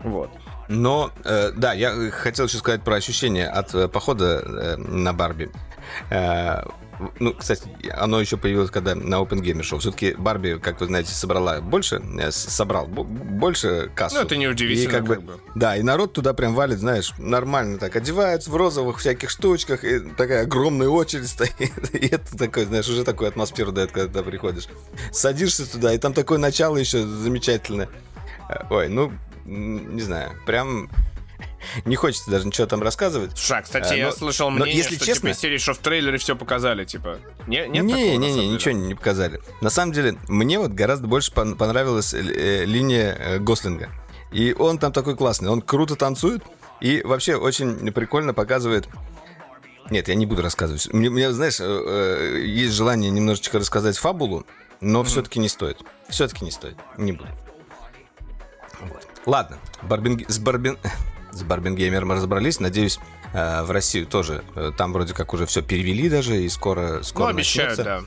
Вот. Но, э, да, я хотел еще сказать про ощущения от э, похода э, на Барби. Э, ну, кстати, оно еще появилось, когда на Open Gamer Show. Все-таки Барби, как вы знаете, собрала больше, э, собрал больше кассу. Ну, это неудивительно. И как, бы, бы. Да, и народ туда прям валит, знаешь, нормально так одевается в розовых всяких штучках, и такая огромная очередь стоит. И это такой, знаешь, уже такую атмосферу дает, когда ты приходишь. Садишься туда, и там такое начало еще замечательное. Э, ой, ну, не знаю, прям не хочется даже ничего там рассказывать. Слушай, а, кстати, а, я слышал мнение, но, если что честно, типа, серии, что в трейлере все показали, типа. Не, нет не, такого, не, не, ничего не показали. На самом деле, мне вот гораздо больше понравилась э, линия э, Гослинга. И он там такой классный, он круто танцует и вообще очень прикольно показывает нет, я не буду рассказывать. Мне, мне знаешь, э, есть желание немножечко рассказать фабулу, но mm-hmm. все-таки не стоит. Все-таки не стоит. Не буду. Вот. Ладно, Барбин... с Барбин... с Барбингеймером разобрались. Надеюсь, э, в Россию тоже. Э, там вроде как уже все перевели даже, и скоро, скоро Ну, обещают, да.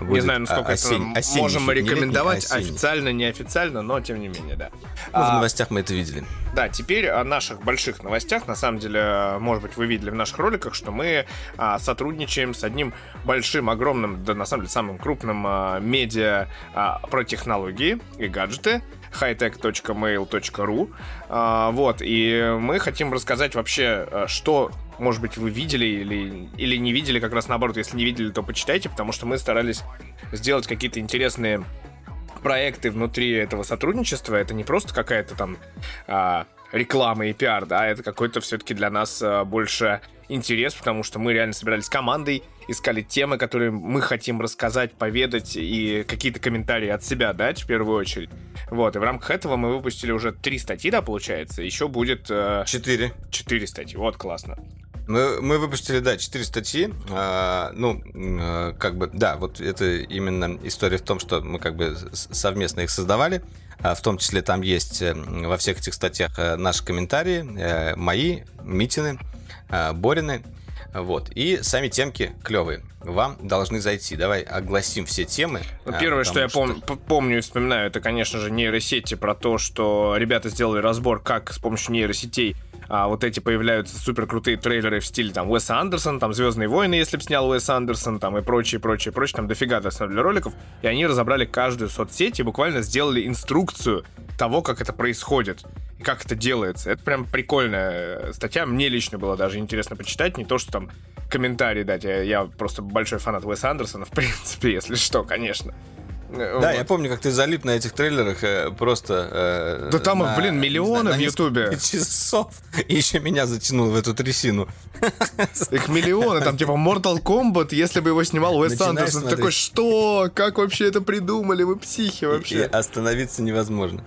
Будет не знаю, насколько осень, это осень, можем рекомендовать, летний, официально, неофициально, но тем не менее, да. Ну, в новостях мы это видели. Да, теперь о наших больших новостях. На самом деле, может быть, вы видели в наших роликах, что мы а, сотрудничаем с одним большим, огромным, да, на самом деле, самым крупным а, медиа а, про технологии и гаджеты hightech.mail.ru. А, вот, и мы хотим рассказать вообще, а, что, может быть, вы видели или, или не видели, как раз наоборот, если не видели, то почитайте, потому что мы старались сделать какие-то интересные проекты внутри этого сотрудничества. Это не просто какая-то там а, реклама и пиар, да, это какой-то все-таки для нас а, больше интерес, потому что мы реально собирались командой, искали темы, которые мы хотим рассказать, поведать и какие-то комментарии от себя дать в первую очередь. Вот, и в рамках этого мы выпустили уже три статьи, да, получается, еще будет... Э, четыре. Четыре статьи, вот, классно. Мы, мы выпустили, да, четыре статьи. А, ну, а, как бы, да, вот это именно история в том, что мы как бы совместно их создавали. А, в том числе там есть э, во всех этих статьях э, наши комментарии, э, мои, Митины, Борины. Вот. И сами темки клевые. Вам должны зайти. Давай огласим все темы. Ну, первое, что я что... Пом- помню и вспоминаю, это, конечно же, нейросети про то, что ребята сделали разбор, как с помощью нейросетей а, вот эти появляются супер крутые трейлеры в стиле там Уэса Андерсон, там Звездные войны, если бы снял Уэс Андерсон, там и прочее, прочее, прочее, там дофига для роликов. И они разобрали каждую соцсеть и буквально сделали инструкцию того, как это происходит и как это делается. Это прям прикольная статья. Мне лично было даже интересно почитать, не то, что там комментарии дать. Я, я просто большой фанат Уэса Андерсона, в принципе, если что, конечно. Да, вот. я помню, как ты залип на этих трейлерах э, просто... Э, да там их, блин, миллионы знаю, в Ютубе. часов. И еще меня затянул в эту трясину. Их миллионы. Там типа Mortal Kombat, если бы его снимал Уэс Андерсон. Такой, что? Как вообще это придумали? Вы психи вообще. И, остановиться невозможно.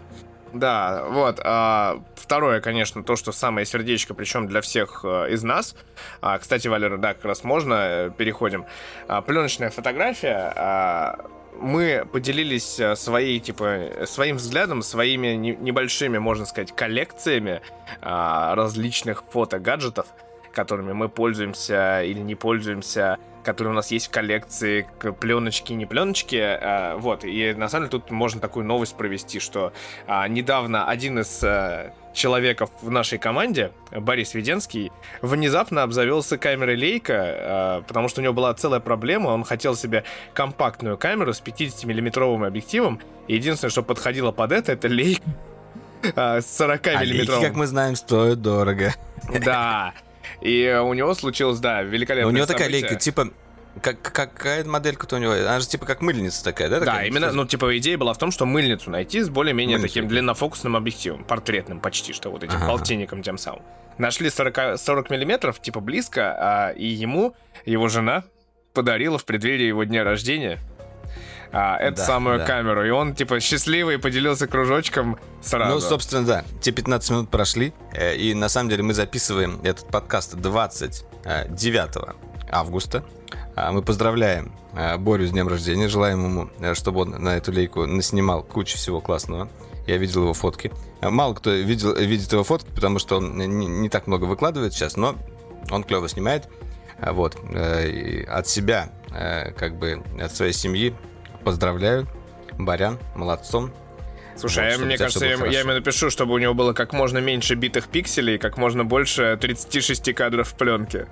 Да, вот. А, второе, конечно, то, что самое сердечко, причем для всех а, из нас. А, кстати, Валера, да, как раз можно, э, переходим. А, пленочная фотография. А, мы поделились э, своей, типа, своим взглядом, своими небольшими, можно сказать, коллекциями а, различных фото-гаджетов, которыми мы пользуемся или не пользуемся, которые у нас есть в коллекции, пленочки, не пленочки. А, вот, и на самом деле тут можно такую новость провести, что а, недавно один из а, человеков в нашей команде, Борис Веденский, внезапно обзавелся камерой Leica, а, потому что у него была целая проблема, он хотел себе компактную камеру с 50-миллиметровым объективом, и единственное, что подходило под это, это а, с 40 миллиметровым. А как мы знаем, стоят дорого. Да. И у него случилось, да, великолепное У него такая лейка, типа, как, какая моделька-то у него? Она же типа как мыльница такая, да? Да, именно, ну, типа, идея была в том, что мыльницу найти с более-менее Мыльницу. таким длиннофокусным объективом, портретным почти, что вот этим Ага. полтинником тем самым. Нашли 40, 40 миллиметров, типа, близко, а, и ему его жена подарила в преддверии его дня рождения а, эту Да, самую да. камеру. И он, типа, счастливый поделился кружочком сразу. Ну, собственно, да. Те 15 минут прошли, э, и на самом деле мы записываем этот подкаст 29 августа. А, Мы поздравляем э, Борю с днем рождения, желаем ему, э, чтобы он на эту лейку наснимал кучу всего классного. Я видел его фотки. Э, Мало кто видел, видит его фотки, потому что он не, не так много выкладывает сейчас, но он клево снимает. Вот. Э, и От себя, э, как бы, от своей семьи поздравляю. Барян, молодцом. Слушай, Вот, а чтобы мне кажется, я, я ему напишу, чтобы у него было как можно меньше битых пикселей, как можно больше 36 кадров в пленке.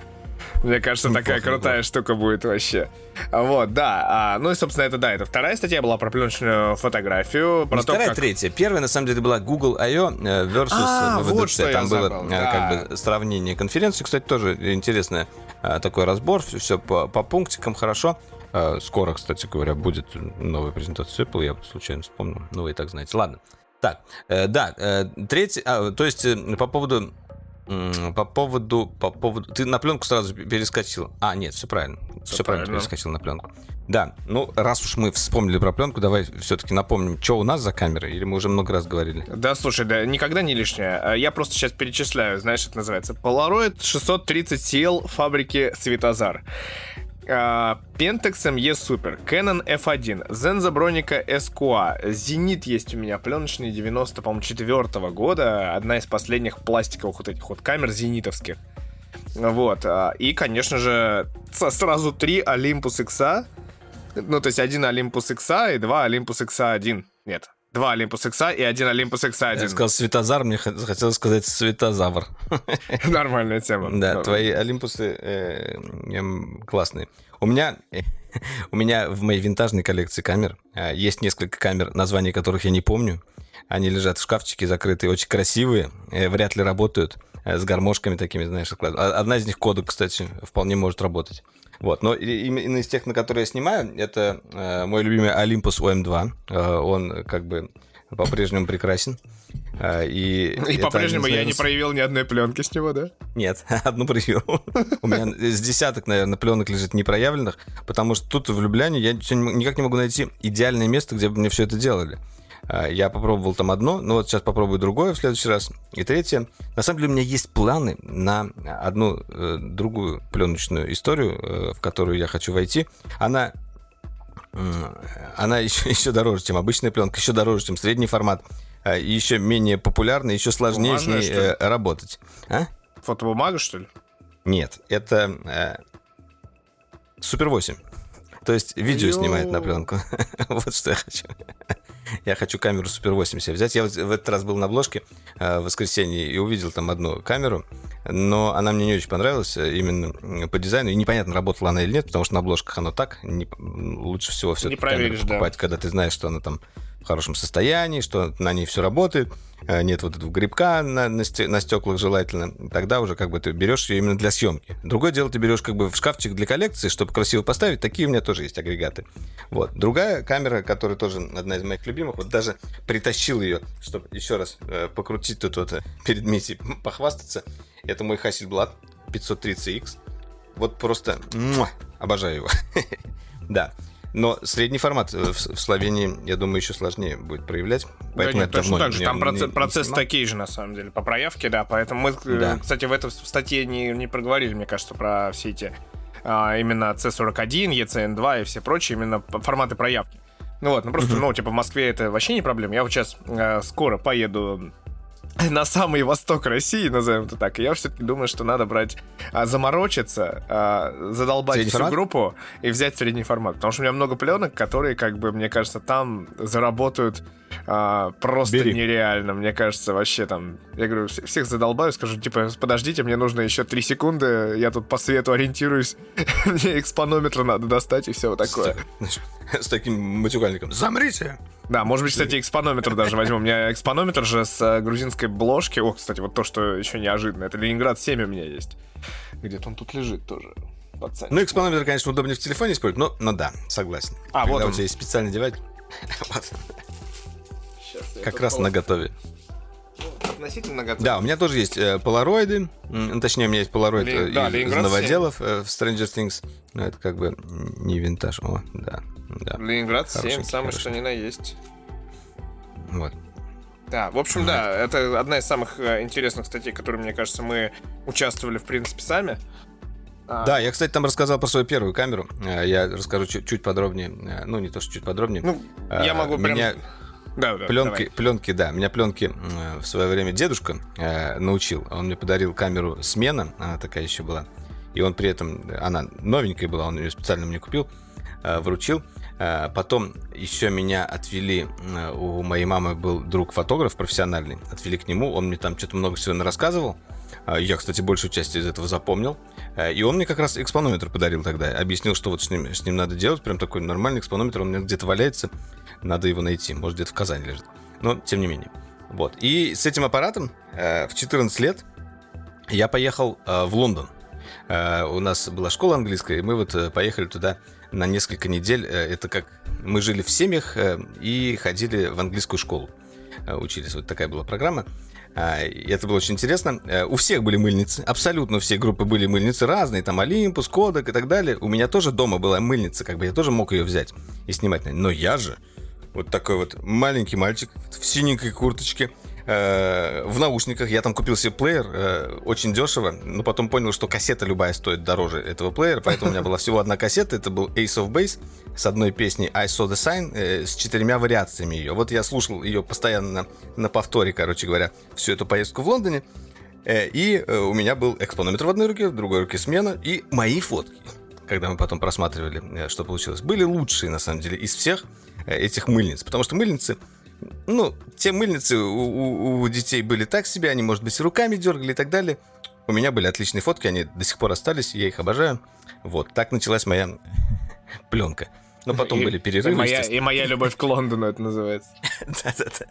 Мне кажется, такая Неплохо, крутая штука будет вообще. А Вот, да. А, ну и, собственно, это да, это вторая статья была про пленочную фотографию, про Не то, вторая, как... третья. Первая, на самом деле, была Google I.O. э, versus А, э, вот VDC. что я Там было забыл, э, да. как бы сравнение конференции. Кстати, тоже интересный э, такой разбор. Все по, по пунктикам хорошо. Э, Скоро, кстати говоря, будет новая презентация Apple. Я случайно вспомнил. Ну, вы и так знаете. Ладно. Так, э, да, э, третий, а, то есть э, по поводу по поводу, по поводу... Ты на пленку сразу перескочил. А, нет, все правильно. Все, правильно, правильно. перескочил на пленку. Да, ну, раз уж мы вспомнили про пленку, давай все-таки напомним, что у нас за камеры, или мы уже много раз говорили. Да, слушай, да, никогда не лишнее. А Я просто сейчас перечисляю, знаешь, это называется. Polaroid 630 CL фабрики Светозар. Pentax ME Super, Canon F1, Zenza Bronica SQA, Зенит есть у меня, пленочный 90, по-моему, 4 года, одна из последних пластиковых вот этих вот камер зенитовских. Вот, а, и, конечно же, сразу три Olympus X, ну, то есть один Olympus X и два Olympus X1. Нет, два Olympus X и один Olympus X1. Я сказал Светозар, мне х- захотелось сказать Светозавр. Нормальная тема. Да, твои Олимпусы э, эм, классные. У меня, у меня в моей винтажной коллекции камер э, есть несколько камер, названия которых я не помню. Они лежат в шкафчике закрытые, очень красивые, вряд ли работают, э, с гармошками такими, знаешь. А- Одна из них кодек, кстати, вполне может работать. Вот, но и- именно из тех, на которые я снимаю, это э, мой любимый Olympus OM2. Э, он как бы по-прежнему прекрасен. Э, и И это по-прежнему я не проявил ни одной пленки с него, да? нет, одну проявил. У меня с десяток, наверное, пленок лежит непроявленных, потому что тут в Любляне я никак не могу найти идеальное место, где бы мне все это делали. А, Я попробовал там одно, но вот сейчас попробую другое в следующий раз. И третье. На самом деле у меня есть планы на одну э, другую пленочную историю, э, в которую я хочу войти. Она она еще, еще дороже, чем обычная пленка, еще дороже, чем средний формат, а, еще менее популярная, еще сложнее с Бумажная, ней что ли? э, работать. А? Фотобумага, что ли? Нет, это э, Супер 8. То есть видео Йоу. снимает на пленку. вот что я хочу. Я хочу камеру Супер 8 себе взять. Я в этот раз был на обложке э, в воскресенье и увидел там одну камеру, но она мне не очень понравилась э, именно по дизайну. И непонятно, работала она или нет, потому что на обложках оно так. Не- лучше всего все проверишь, да. покупать, когда ты знаешь, что она там в хорошем состоянии, что на ней все работает, э, нет вот этого грибка на, на, сте- на стеклах желательно, тогда уже как бы ты берешь ее именно для съемки. Другое дело, ты берешь как бы в шкафчик для коллекции, чтобы красиво поставить, такие у меня тоже есть агрегаты. Вот. Другая камера, которая тоже одна из моих любимых, вот даже притащил ее, чтобы еще раз э, покрутить тут вот э, перед Митей, похвастаться, это мой Hasselblad 530X. Вот просто муа, обожаю его. да. Но средний формат э, в, в Словении, я думаю, еще сложнее будет проявлять. Да Поэтому нет, я точно давно так же. Там не- процесс, не процесс такие же, на самом деле, по проявке, да. Поэтому мы, э, Да. кстати, в этой в статье не, не проговорили, мне кажется, про все эти а, именно C41, ECN2 и все прочие именно форматы проявки. Ну вот, ну просто, ну, типа, в Москве это вообще не проблема. Я вот сейчас э, скоро поеду на самый восток России, назовем это так. И я все-таки думаю, что надо брать, а, заморочиться, а, задолбать Средний всю формат? группу и взять средний формат. Потому что у меня много пленок, которые, как бы, мне кажется, там заработают а, просто Бери. нереально. Мне кажется, вообще там... Я говорю, вс- всех задолбаю, скажу, типа, подождите, мне нужно еще 3 секунды, я тут по свету ориентируюсь, мне экспонометр надо достать и все вот такое. С таким матюгальником. Замрите! Да, может быть, кстати, экспонометр даже возьму. У меня экспонометр же с э, грузинской бложки. О, кстати, вот то, что еще неожиданно. Это Ленинград 7 у меня есть. Где-то он тут лежит тоже. Ну, экспонометр, конечно, удобнее в телефоне использовать, но, но да, согласен. А, Когда вот у он. тебя есть специальный девайс. Как раз на готове. Относительно готов. Да, у меня тоже есть э, полароиды. Ну, Точнее, у меня есть полароид Лен- э, да, из новоделов э, в Stranger Things. Но это как бы не винтаж. О, да, да. Ленинград 7, Хорошенький, самое что ни на есть. Вот. Да, в общем, да, это одна из самых э, интересных статей, которые, мне кажется, мы участвовали, в принципе, сами. А, Да, я, кстати, там рассказал про свою первую камеру. Э, Я расскажу чуть, чуть подробнее. Ну, не то, что чуть подробнее. Ну, я могу прям... Да, да, Пленки, давай. пленки, да. Меня пленки э, в свое время дедушка э, научил. Он мне подарил камеру смена, она такая еще была. И он при этом, она новенькая была, он ее специально мне купил, э, вручил. Э, Потом еще меня отвели, э, у моей мамы был друг-фотограф профессиональный, отвели к нему, он мне там что-то много всего рассказывал. Я, кстати, большую часть из этого запомнил. Э, И он мне как раз экспонометр подарил тогда. Объяснил, что вот с ним, с ним надо делать. Прям такой нормальный экспонометр. Он у меня где-то валяется. Надо его найти. Может, где-то в Казани лежит. Но, тем не менее. Вот. И с этим аппаратом э, в 14 лет я поехал э, в Лондон. Э, у нас была школа английская, и мы вот э, поехали туда на несколько недель. Э, это как мы жили в семьях э, и ходили в английскую школу. Э, учились. Вот такая была программа. А, и это было очень интересно. Э, У всех были мыльницы. Абсолютно все группы были мыльницы разные. Там Олимпус, Кодек и так далее. У меня тоже дома была мыльница. Как бы я тоже мог ее взять и снимать. Но я же вот такой вот маленький мальчик в синенькой курточке, э, в наушниках. Я там купил себе плеер э, очень дешево, но потом понял, что кассета любая стоит дороже этого плеера, поэтому у меня была всего одна кассета. Это был Ace of Base с одной песней I Saw the Sign э, с четырьмя вариациями ее. Вот я слушал ее постоянно на, на повторе, короче говоря, всю эту поездку в Лондоне. И у меня был экспонометр в одной руке, в другой руке смена и мои фотки. Когда мы потом просматривали, э, что получилось, были лучшие, на самом деле, из всех э, этих мыльниц. Потому что мыльницы, ну, те мыльницы у, у- у детей были так себе, они, может быть, руками дергали и так далее. У меня были отличные фотки, они до сих пор остались, я их обожаю. Вот, так началась моя пленка. Но потом И- были перерывы, И моя, и моя любовь к Лондону это называется. Да-да-да.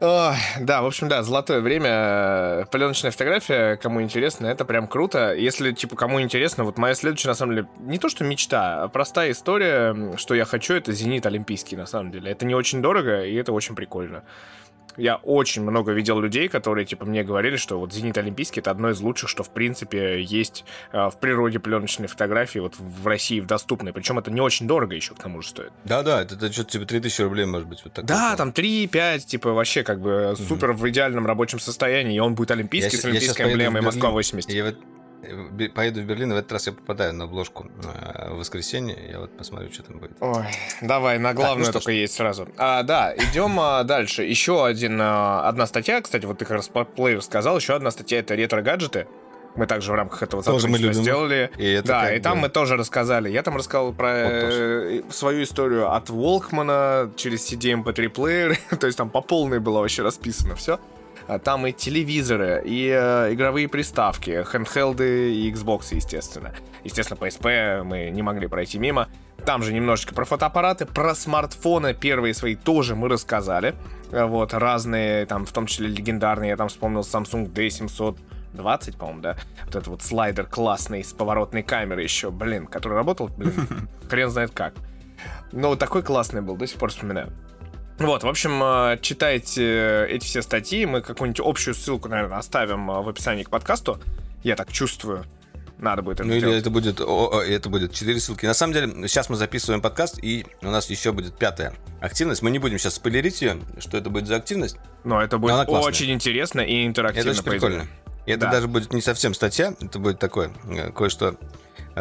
Да, в общем, да, золотое время. Пленочная фотография, кому интересно, это прям круто. Если, типа, кому интересно, вот моя следующая, на самом деле, не то что мечта, а простая история, что я хочу, это «Зенит» Олимпийский, на самом деле. Это не очень дорого, и это очень прикольно. Я очень много видел людей, которые, типа, мне говорили, что вот «Зенит» Олимпийский — это одно из лучших, что, в принципе, есть э, в природе пленочной фотографии, вот в России, в доступной. Причем это не очень дорого еще, к тому же, стоит. Да-да, это, это что-то типа 3000 рублей, может быть, вот такое. Да, там 3-5, типа вообще как бы супер в идеальном рабочем состоянии, и он будет олимпийский Я с я олимпийской эмблемой Берлин, Москва 80. Я э, поеду в Берлин, и в этот раз я попадаю на обложку э, в воскресенье. Я вот посмотрю, что там будет. Ой, давай, на главную ну что только есть сразу. А, да, идем а, дальше. Еще один, а, одна статья, кстати, вот ты как раз про плеер сказал, еще одна статья это ретро-гаджеты. Мы также в рамках этого Тоже мы любим. сделали. И это да, и там бы- мы тоже рассказали. Я там рассказал про э, свою историю от Волкмана через CD-MP3 плеер. То есть там по полной было вообще расписано все. Там и телевизоры, и э, игровые приставки, хэндхелды и Xbox, естественно. Естественно, PSP мы не могли пройти мимо. Там же немножечко про фотоаппараты, про смартфоны первые свои тоже мы рассказали. Э, Вот, разные, там, в том числе легендарные. Я там вспомнил Samsung D700 20, по-моему, да? Вот этот вот слайдер классный с поворотной камерой еще, блин, который работал, блин, хрен знает как. Но вот такой классный был, до сих пор вспоминаю. Вот, в общем, э, читайте э, эти все статьи. Мы какую-нибудь общую ссылку, наверное, оставим э, в описании к подкасту. Я так чувствую. Надо будет это Ну или сделать. это будет, о, это будет 4 ссылки. На самом деле, сейчас мы записываем подкаст, и у нас еще будет пятая активность. Мы не будем сейчас спойлерить ее, что это будет за активность. Но это будет классная. очень интересно и интерактивно. это очень прикольно. И это Да. даже будет не совсем статья, это будет такое, кое-что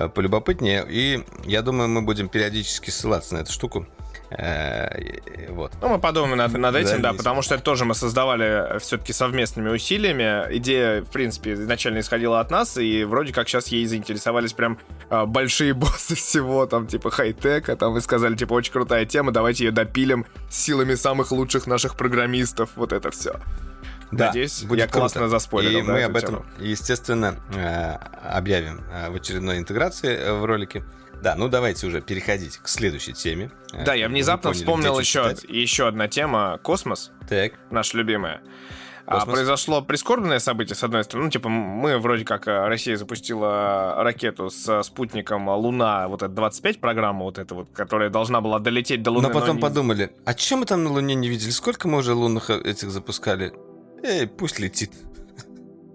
полюбопытнее. И я думаю, мы будем периодически ссылаться на эту штуку. Э, Вот. Ну, мы подумаем над, над этим, да, потому что это тоже мы создавали все-таки совместными усилиями. Идея, в принципе, изначально исходила от нас, и вроде как сейчас ей заинтересовались прям а, большие боссы всего, там, типа, хай-тека, там, и сказали, типа, очень крутая тема, давайте ее допилим силами самых лучших наших программистов, вот это все. Да, Надеюсь, будет я круто. классно заспойлерил, И да, мы об этом, тему. естественно, э, объявим э, в очередной интеграции э, в ролике. Да, ну давайте уже переходить к следующей теме. Да, я внезапно поняли, вспомнил еще, читать. еще одна тема, космос. Так. наша любимая. А произошло прискорбное событие, с одной стороны. Ну, типа, мы вроде как Россия запустила ракету с спутником Луна, вот эта 25 программа, вот эта вот, которая должна была долететь до Луны. Но потом но подумали, а чем мы там на Луне не видели? Сколько мы уже лунных этих запускали? Эй, пусть летит.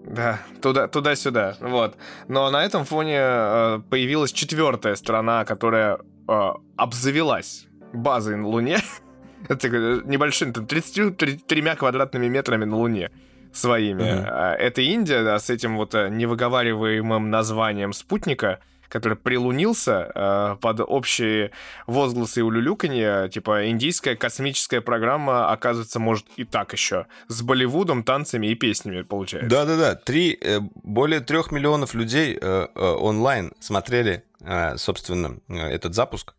Да, туда, туда-сюда, вот. Но на этом фоне э, появилась четвертая страна, которая э, обзавелась базой на Луне. Это небольшим, там, 33 квадратными метрами на Луне своими. Uh-huh. Это Индия, да, с этим вот э, невыговариваемым названием спутника, который прилунился э, под общие возгласы и улюлюканье, типа индийская космическая программа, оказывается, может и так еще. С Болливудом, танцами и песнями, получается. Да-да-да, три, э, более трех миллионов людей э, э, онлайн смотрели, э, собственно, э, этот запуск.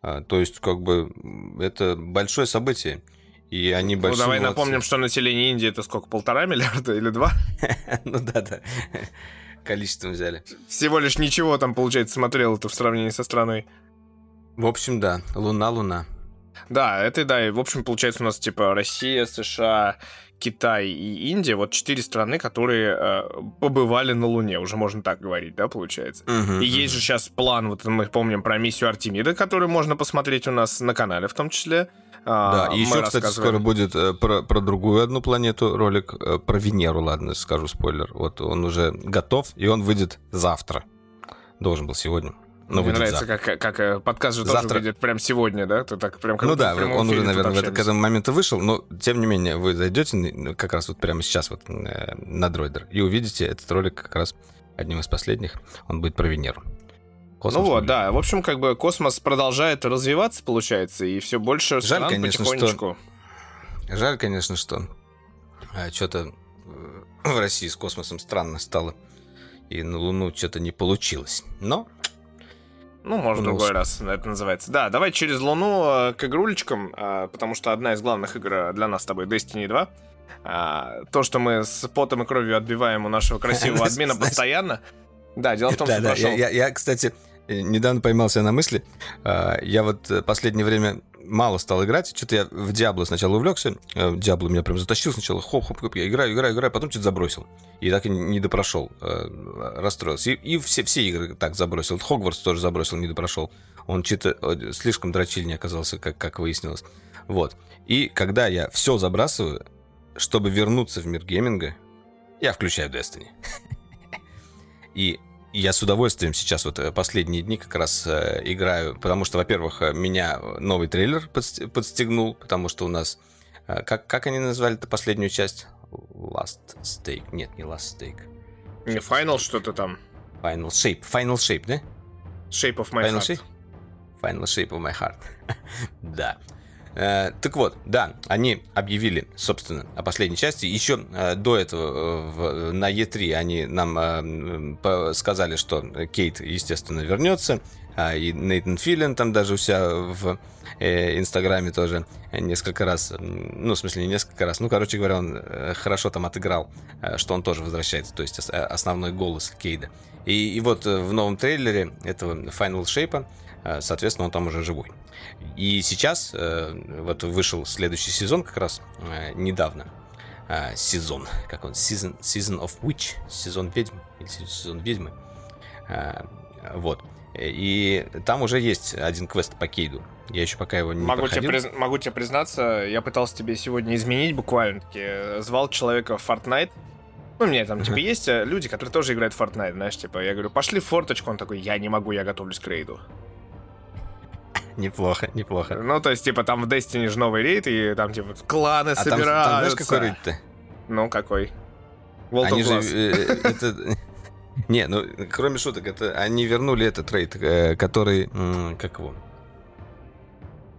А, то есть, как бы, это большое событие. И они большие. Ну, давай молодцы. напомним, что население Индии это сколько, полтора миллиарда или два? Ну да, да. Количеством взяли. Всего лишь ничего там, получается, смотрел это в сравнении со страной. В общем, да. Луна, Луна. Да, это да. И, в общем, получается, у нас типа Россия, США, Китай и Индия, вот четыре страны, которые э, побывали на Луне, уже можно так говорить, да, получается. Uh-huh, и есть же сейчас план, вот мы помним про миссию Артемида, которую можно посмотреть у нас на канале в том числе. А, да, и еще, кстати, скоро будет э, про, про другую одну планету ролик, э, про Венеру, ладно, скажу спойлер. Вот он уже готов, и он выйдет завтра. Должен был сегодня. Но Мне нравится, завтра. как, как э, подкаст же Завтра... тоже выйдет прям сегодня, да? Ты так прям Ну да, он уже, наверное, в это, к этому моменту вышел, но тем не менее вы зайдете как раз вот прямо сейчас вот на Droider и увидите этот ролик как раз одним из последних. Он будет про Венеру. Космос ну вот, да. В общем, как бы космос продолжает развиваться, получается, и все больше Жаль, стран конечно, потихонечку. Что... Жаль, конечно, что а, что-то в России с космосом странно стало. И на Луну что-то не получилось. Но ну, может, ну, другой раз это называется. Да, давай через Луну э, к игрулечкам, э, потому что одна из главных игр для нас с тобой Destiny 2. А, то, что мы с потом и кровью отбиваем у нашего красивого админа постоянно. Да, дело в том, что прошел... Я, кстати, недавно поймался на мысли. А, я вот последнее время мало стал играть. Что-то я в Диабло сначала увлекся. Э, Диабло меня прям затащил сначала. Хоп-хоп, я играю, играю, играю, потом что-то забросил. И так и не допрошел. Э, расстроился. И, и все, все игры так забросил. Хогвартс тоже забросил, не допрошел. Он что-то э, слишком дрочильней оказался, как, как выяснилось. Вот. И когда я все забрасываю, чтобы вернуться в мир гейминга, я включаю Destiny. И я с удовольствием сейчас вот э, последние дни как раз э, играю, потому что, во-первых, э, меня новый трейлер подстегнул, потому что у нас... Как, как они назвали это последнюю часть? Last Stake. Нет, не Last Stake. Не Final что-то там. Final Shape. Final Shape, да? Shape of my Final heart. Shape? Final Shape of my heart. да. Э, так вот, да, они объявили, собственно, о последней части. Еще э, до этого э, в, на E3 они нам э, сказали, что Кейт, естественно, вернется. А, и Нейтан Филин там даже у себя в э, Инстаграме тоже несколько раз, ну, в смысле, не несколько раз, ну, короче говоря, он э, хорошо там отыграл, э, что он тоже возвращается, то есть основной голос Кейда. И, и вот в новом трейлере этого Final Shape, соответственно, он там уже живой. И сейчас вот вышел следующий сезон как раз недавно. Сезон, как он, season, season of Witch, сезон ведьм, или сезон ведьмы. Вот. И там уже есть один квест по Кейду. Я еще пока его не могу проходил. Тебе, приз... могу тебе признаться, я пытался тебе сегодня изменить буквально-таки. Звал человека в Fortnite. Ну, у меня там, типа, есть э, люди, которые тоже играют в Fortnite, знаешь, типа, я говорю, пошли в форточку, он такой, я не могу, я готовлюсь к рейду. Неплохо, неплохо. Ну, то есть, типа, там в Destiny же новый рейд, и там, типа, кланы а собираются. Там, там знаешь, какой рейд-то? Ну, какой? World Они же, э, э, это, Не, ну, кроме шуток, это они вернули этот трейд, э, который, как его,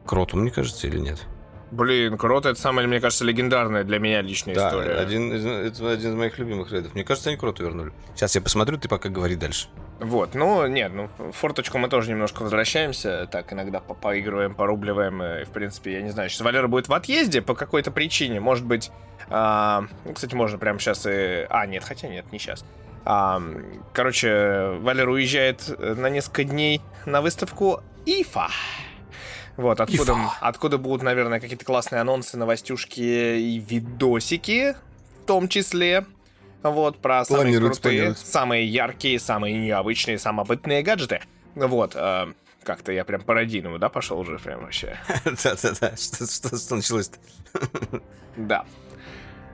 Кроту, мне кажется, или нет? Блин, Крот это самая, мне кажется, легендарная для меня личная да, история. Один из, это один из моих любимых рейдов. Мне кажется, они Кроту вернули. Сейчас я посмотрю, ты пока говори дальше. Вот, ну, нет, ну, в форточку мы тоже немножко возвращаемся, так, иногда по поигрываем, порубливаем, и, в принципе, я не знаю, сейчас Валера будет в отъезде по какой-то причине, может быть, а, ну, кстати, можно прямо сейчас и... А, нет, хотя нет, не сейчас. А, короче, Валер уезжает на несколько дней на выставку ИФА. Вот, откуда, откуда будут, наверное, какие-то классные анонсы, новостюшки и видосики том числе. Вот, про самые крутые, планируется. самые яркие, самые необычные, самобытные гаджеты. Вот, э, как-то я прям пародийную, да, пошел уже прям вообще. Да-да-да, что что- что началось-то? Да.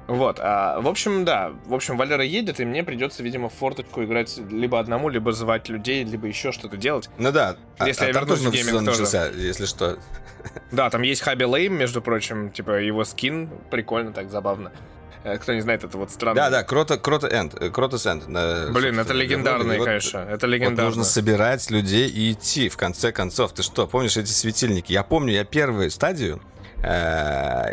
Вот, а, в общем, да, в общем, Валера едет, и мне придется, видимо, в форточку играть либо одному, либо звать людей, либо еще что-то делать. Ну да, а- Если а я там вернусь в гейминг тоже. начался, если что. Да, там есть Хаби Лейм, между прочим, типа его скин, прикольно, так забавно. Э, Кто не знает, это вот странно. Да, да, Крота, Крота Энд, э, Кротос Энд. Блин, это легендарный. Вот- конечно, это Вот легендарно. нужно собирать людей и идти, в конце концов. Ты что, помнишь эти светильники? Я помню, я первую стадию э,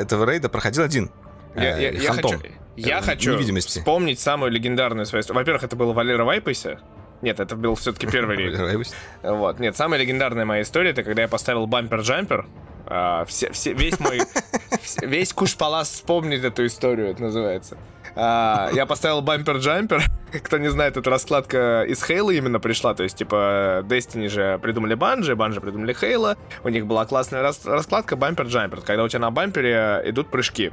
этого рейда проходил один. Я, Э, я- я Фантом. хочу, я Э, хочу вспомнить самую легендарную свою историю. Во-первых, это было Валера Вайпайся. Нет, это был все-таки первый рейд. Вот. Нет, самая легендарная моя история, это когда я поставил бампер-джампер. А, все, все, весь мой... Весь Куш-Палас вспомнит эту историю, это называется. А, я поставил бампер-джампер. Кто не знает, это раскладка из Хейла именно пришла. То есть, типа, Destiny же придумали Банжи, Банжи придумали Хейла. У них была классная рас- раскладка бампер-джампер, когда у тебя на бампере идут прыжки.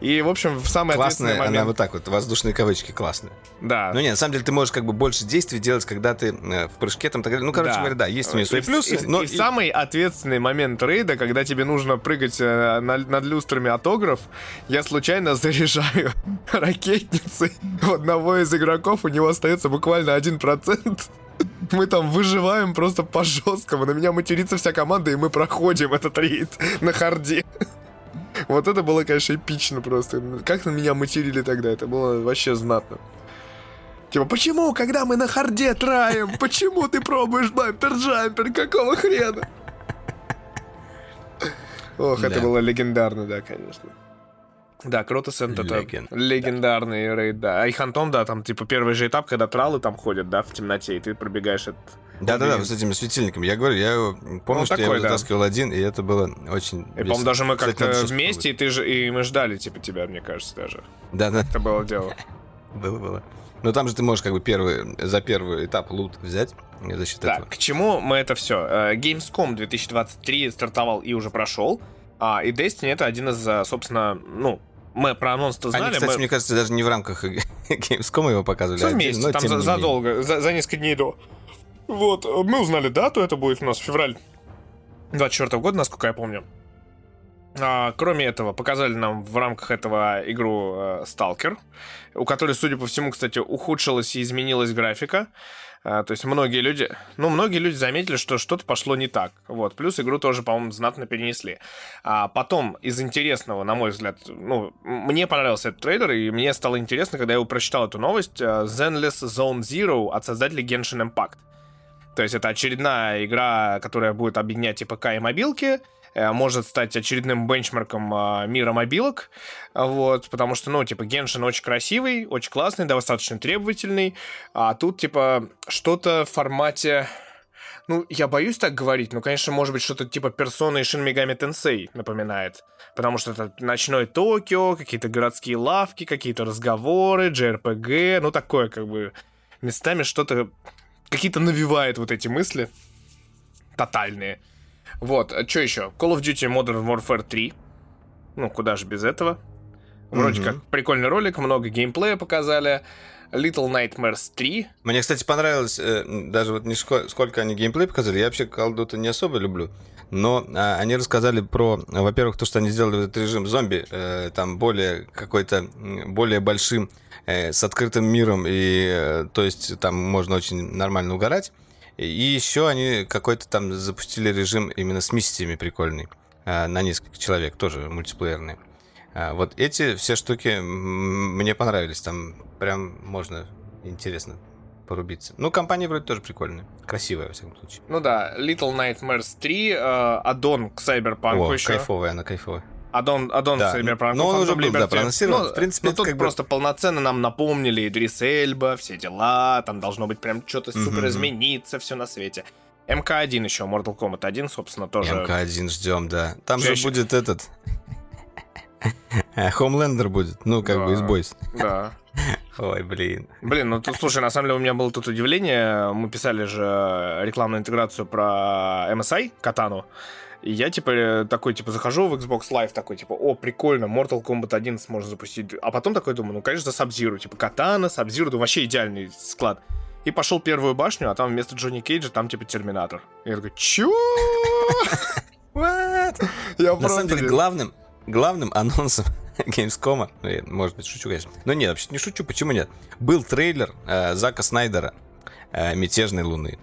И, в общем, в самый Классная, ответственный она момент... вот так вот, воздушные кавычки, классная. Да. Ну нет, на самом деле ты можешь как бы больше действий делать, когда ты э, в прыжке там так далее. Ну, короче Да. говоря, да, есть у нее свои И плюсы, и, но и и- самый ответственный момент рейда, когда тебе нужно прыгать э, на- над люстрами автограф, я случайно заряжаю ракетницей у одного из игроков, у него остается буквально 1%. Мы там выживаем просто по жесткому. На меня матерится вся команда, и мы проходим этот рейд на харде. Вот это было, конечно, эпично просто. Как на меня материли тогда, это было вообще знатно. Типа, почему, когда мы на харде траем, почему ты пробуешь бампер-джампер, какого хрена? Ох, это было легендарно, да, конечно. Да, Кротосент это Леген- легендарный рейд, да. А и Хантом, да, там, типа, первый же этап, когда тралы там ходят, да, в темноте, и ты пробегаешь этот... Да-да-да, с этими светильниками. Я говорю, я его- помню, Ну, что я такой, да. вытаскивал один, и это было очень И, по-моему, даже мы как-то вместе, и ты же, и мы ждали, типа, тебя, мне кажется, даже. Да-да, Это было дело. было, было. Но там же ты можешь как бы первый, за первый этап лут взять за счет Так, этого. к чему мы это все? Gamescom 2023 стартовал и уже прошел. А, и Destiny это один из, а, собственно, ну, мы про анонс-то знали. Они, кстати, мы... мне кажется, даже не в рамках Gamescom его показывали. Всё а вместе, отдельно, но там за- задолго, за, за несколько дней до. Вот, мы узнали дату, это будет у нас февраль 24 года, насколько я помню. А, кроме этого, показали нам в рамках этого игру э, Stalker, у которой, судя по всему, кстати, ухудшилась и изменилась графика. А, то есть многие люди, ну, многие люди заметили, что что-то пошло не так. Вот. Плюс игру тоже, по-моему, знатно перенесли. А потом, из интересного, на мой взгляд, ну, мне понравился этот трейлер, и мне стало интересно, когда я прочитал эту новость, э, Zenless Zone Zero от создателей Genshin Impact. То есть это очередная игра, которая будет объединять и ПК, и мобилки, э, может стать очередным бенчмарком э, мира мобилок, вот, потому что, ну, типа, Геншин очень красивый, очень классный, достаточно требовательный, а тут, типа, что-то в формате... Ну, я боюсь так говорить, но, конечно, может быть, что-то типа персоны и Shin Megami Tensei напоминает. Потому что это ночной Токио, какие-то городские лавки, какие-то разговоры, JRPG, ну, такое, как бы, местами что-то какие-то навевает вот эти мысли тотальные. Вот, а что еще? Call of Duty Modern Warfare 3. Ну, куда же без этого? Вроде Мгм. как прикольный ролик, много геймплея показали. Little Nightmares 3. Мне, кстати, понравилось, э, даже вот не ско- сколько они геймплей показали. Я вообще Duty не особо люблю. Но а, они рассказали про, во-первых, то, что они сделали этот режим зомби, э, там более какой-то, более большим, э, с открытым миром, и то есть там можно очень нормально угорать. И еще они какой-то там запустили режим именно с миссиями прикольный, э, на несколько человек, тоже мультиплеерный. А, Вот эти все штуки мне понравились. Там прям можно интересно порубиться. Ну, компания вроде тоже прикольная. Красивая, во всяком случае. Ну да, Little Nightmares 3, э, аддон к Cyberpunk О, еще. кайфовая, она кайфовая. Аддон, аддон Да, к Cyberpunk. но он уже был, да, проанонсирован. Ну, В принципе, ну, тут как бы- просто полноценно нам напомнили Идрис Эльба, все дела, там должно быть прям что-то супер мгм. измениться, все на свете. МК-1 еще, Mortal Kombat 1, собственно, тоже. МК-1 ждем, да. Там же Чаще- будет этот... Хомлендер будет, ну, как бы из бойс. Да. Ой, блин. Блин, ну тут, слушай, на самом деле у меня было тут удивление. Мы писали же рекламную интеграцию про MSI, Катану. И я, типа, такой, типа, захожу в Xbox Live, такой, типа, о, прикольно, Mortal Kombat 11 можно запустить. А потом такой думаю, ну, конечно, Сабзиру, типа, Катана, Сабзиру, да вообще идеальный склад. И пошел первую башню, а там вместо Джонни Кейджа там, типа, Терминатор. И я такой, чё? What? Я На самом деле, главным, главным анонсом Gamescom, ну, может быть, шучу, конечно. Но нет, вообще не шучу, почему нет? Был трейлер э, Зака Снайдера э, «Мятежной луны».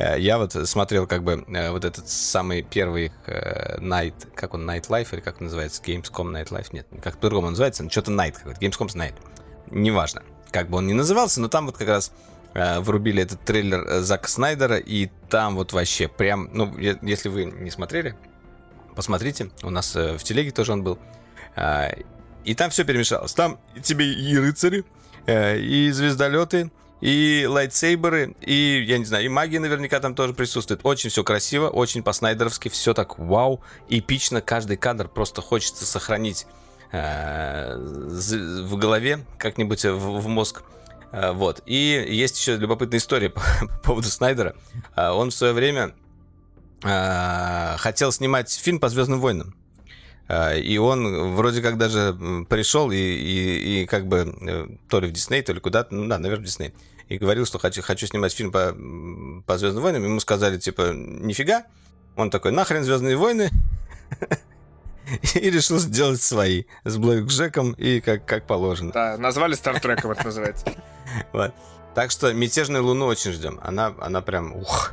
Э, я вот смотрел как бы э, вот этот самый первый э, Night, как он, Night Life или как он называется, Gamescom Night Life, нет, как по-другому называется, но что-то Night какой-то, Gamescom's Night, неважно, как бы он ни назывался, но там вот как раз врубили этот трейлер Зака Снайдера, и там вот вообще прям, ну, если вы не смотрели, посмотрите, у нас в телеге тоже он был, и там все перемешалось, там тебе и рыцари, и звездолеты, и лайтсейберы, и, я не знаю, и магия наверняка там тоже присутствует. Очень все красиво, очень по-снайдеровски, все так вау, эпично, каждый кадр просто хочется сохранить э, в голове, как-нибудь в, в мозг. Э, вот. И есть еще любопытная история по, по поводу Снайдера. Э, он в свое время э, хотел снимать фильм по Звездным войнам. Э, и он вроде как даже пришел и, и, и как бы э, то ли в Дисней, то ли куда-то, ну да, наверное, в Дисней и говорил, что хочу, хочу снимать фильм по, по Звездным войнам. Ему сказали, типа, нифига. Он такой, нахрен Звездные войны. И решил сделать свои с Блэк Джеком и как, как положено. Да, назвали Стартреком, это называется. Вот. Так что мятежную луну очень ждем. Она, она прям ух.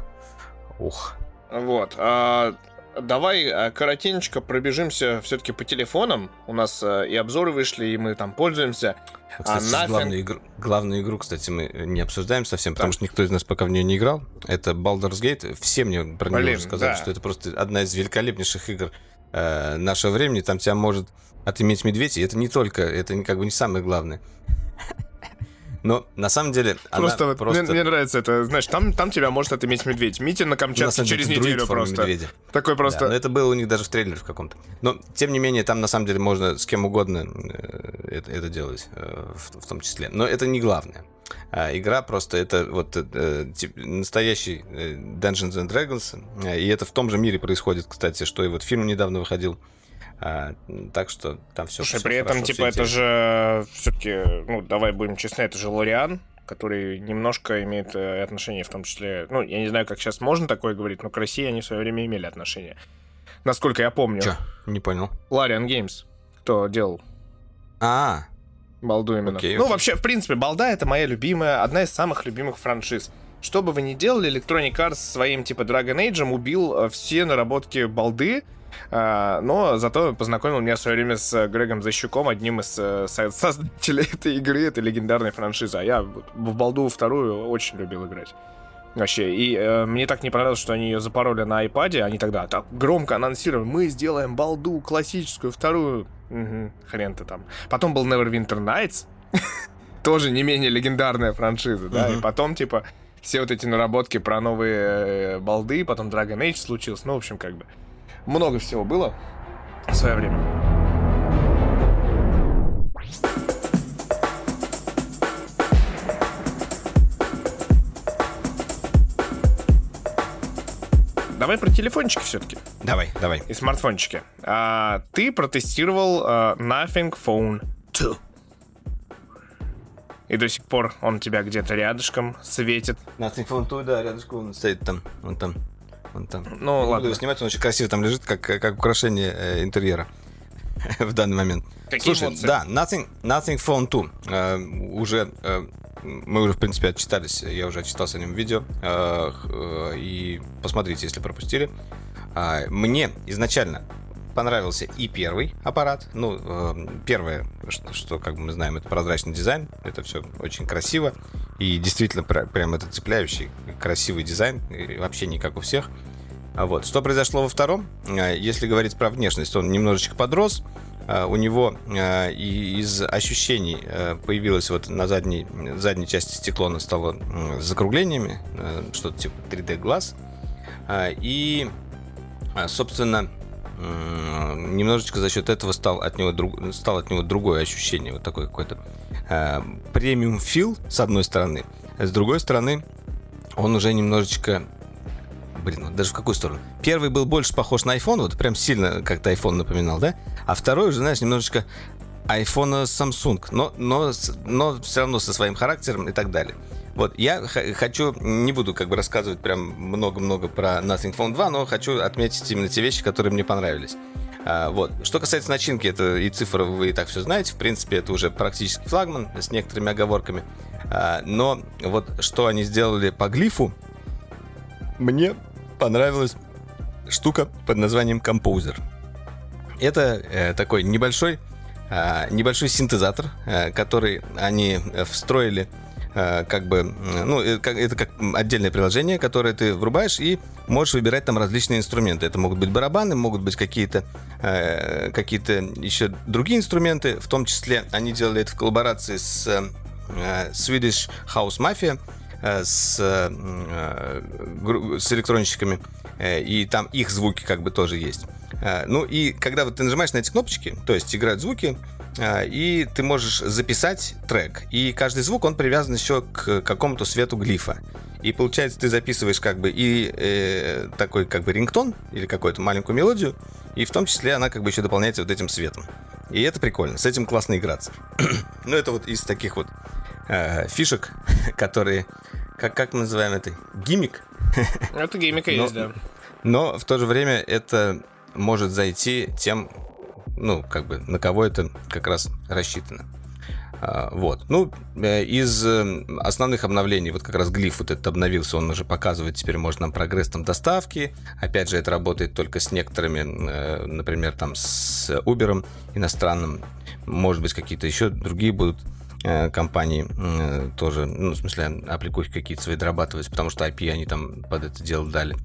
Ух. Вот. А, давай а, коротенько пробежимся все-таки по телефонам. У нас а, и обзоры вышли, и мы там пользуемся. Кстати, а Nothing... главную, игру, главную игру, кстати, мы не обсуждаем совсем, потому что никто из нас пока в нее не играл. Это Baldur's Gate. Все мне про нее Блин, сказали, да. что это просто одна из великолепнейших игр э, нашего времени. Там тебя может отыметь медведь, и это не только, это как бы не самое главное. Но на самом деле просто, вот, просто... Мне, мне нравится это, знаешь, там, там тебя может отыметь медведь. Митя на Камчатке на через неделю просто. Медведя. Такой просто. Да, но это было у них даже в трейлере в каком-то. Но тем не менее, там на самом деле можно с кем угодно э, это, это делать, э, в, в том числе. Но это не главное. А, игра просто это вот э, тип, настоящий э, Dungeons and Dragons, и это в том же мире происходит, кстати, что и вот фильм недавно выходил. А, так что там все. Слушай, все при этом, типа, это же все-таки, ну, давай будем честны, это же Лориан, который немножко имеет э, отношение, в том числе, ну, я не знаю, как сейчас можно такое говорить, но к России они в свое время имели отношение. Насколько я помню. Че? Не понял. Лариан Геймс. Кто делал? А, Балду именно. Окей, ну, вообще, в принципе, Балда это моя любимая, одна из самых любимых франшиз. Что бы вы ни делали, Electronic Arts своим типа Dragon Age убил э, все наработки балды, но зато познакомил меня в свое время с Грегом Защуком, одним из э, создателей этой игры, этой легендарной франшизы. А я в Балду вторую очень любил играть. Вообще, и э, мне так не понравилось, что они ее запороли на iPad, они тогда так громко анонсировали, мы сделаем балду классическую, вторую, угу, хрен ты там. Потом был Neverwinter Nights, тоже не менее легендарная франшиза, да, и потом, типа, все вот эти наработки про новые э, балды, потом Dragon Age случился, ну, в общем, как бы, много всего было в свое время. Давай про телефончики все-таки. Давай, давай. И смартфончики. А, ты протестировал а, Nothing Phone 2. И до сих пор он у тебя где-то рядышком светит. Nothing Phone 2, да, рядышком он стоит там. Он там. Он там. Ну, Не ладно. Буду снимать, он очень красиво там лежит, как, как украшение э, интерьера в данный момент. Какие Слушай, эмоции? да, Nothing, Nothing Phone 2. Э, уже э, мы уже, в принципе, отчитались, я уже отчитался о нем в видео. Э, э, и посмотрите, если пропустили. Э, мне изначально понравился и первый аппарат. Ну, э, первое, что, что, как мы знаем, это прозрачный дизайн. Это все очень красиво. И действительно, прям это цепляющий, красивый дизайн. И вообще не как у всех. А вот. Что произошло во втором? Э, если говорить про внешность, он немножечко подрос. Э, у него из ощущений появилось вот на задней, задней части стекло оно стало с закруглениями, что-то типа 3D глаз. И, собственно, немножечко за счет этого стал от него, друг, стал от него другое ощущение, вот такой какой-то премиум фил, с одной стороны, с другой стороны, он уже немножечко блин, вот даже в какую сторону? Первый был больше похож на iPhone, вот прям сильно как-то iPhone напоминал, да? А второй уже, знаешь, немножечко iPhone Samsung, но, но, но все равно со своим характером и так далее. Вот, я хочу, не буду как бы рассказывать прям много-много про Nothing Phone 2, но хочу отметить именно те вещи, которые мне понравились. А, вот. Что касается начинки, это и цифры вы и так все знаете. В принципе, это уже практически флагман с некоторыми оговорками. А, но вот что они сделали по глифу, мне понравилась штука под названием Composer. Это э, такой небольшой, э, небольшой синтезатор, э, который они встроили Э, как бы, ну, э, это как отдельное приложение, которое ты врубаешь и можешь выбирать там различные инструменты. Это могут быть барабаны, могут быть какие-то э, какие-то еще другие инструменты. В том числе они делали это в коллаборации с Swedish House Mafia, с, с электронщиками, и там их звуки как бы тоже есть. Ну и когда вот ты нажимаешь на эти кнопочки, то есть играют звуки, и ты можешь записать трек. И каждый звук, он привязан еще к какому-то свету глифа. И получается, ты записываешь как бы и э, такой как бы рингтон или какую-то маленькую мелодию, и в том числе она как бы еще дополняется вот этим светом. И это прикольно, с этим классно играться. ну, это вот из таких вот э, фишек, которые, как, как мы называем это, гиммик. это гиммик есть, да. Но в то же время это может зайти тем, ну, как бы, на кого это как раз рассчитано. А, вот. Ну, э, из э, основных обновлений, вот как раз глиф вот этот обновился, он уже показывает теперь может нам прогресс там доставки. Опять же, это работает только с некоторыми, э, например, там с Uber иностранным. Может быть, какие-то еще другие будут компании тоже, ну, в смысле, аппликухи какие-то свои дорабатывать, потому что IP они там под это дело дали.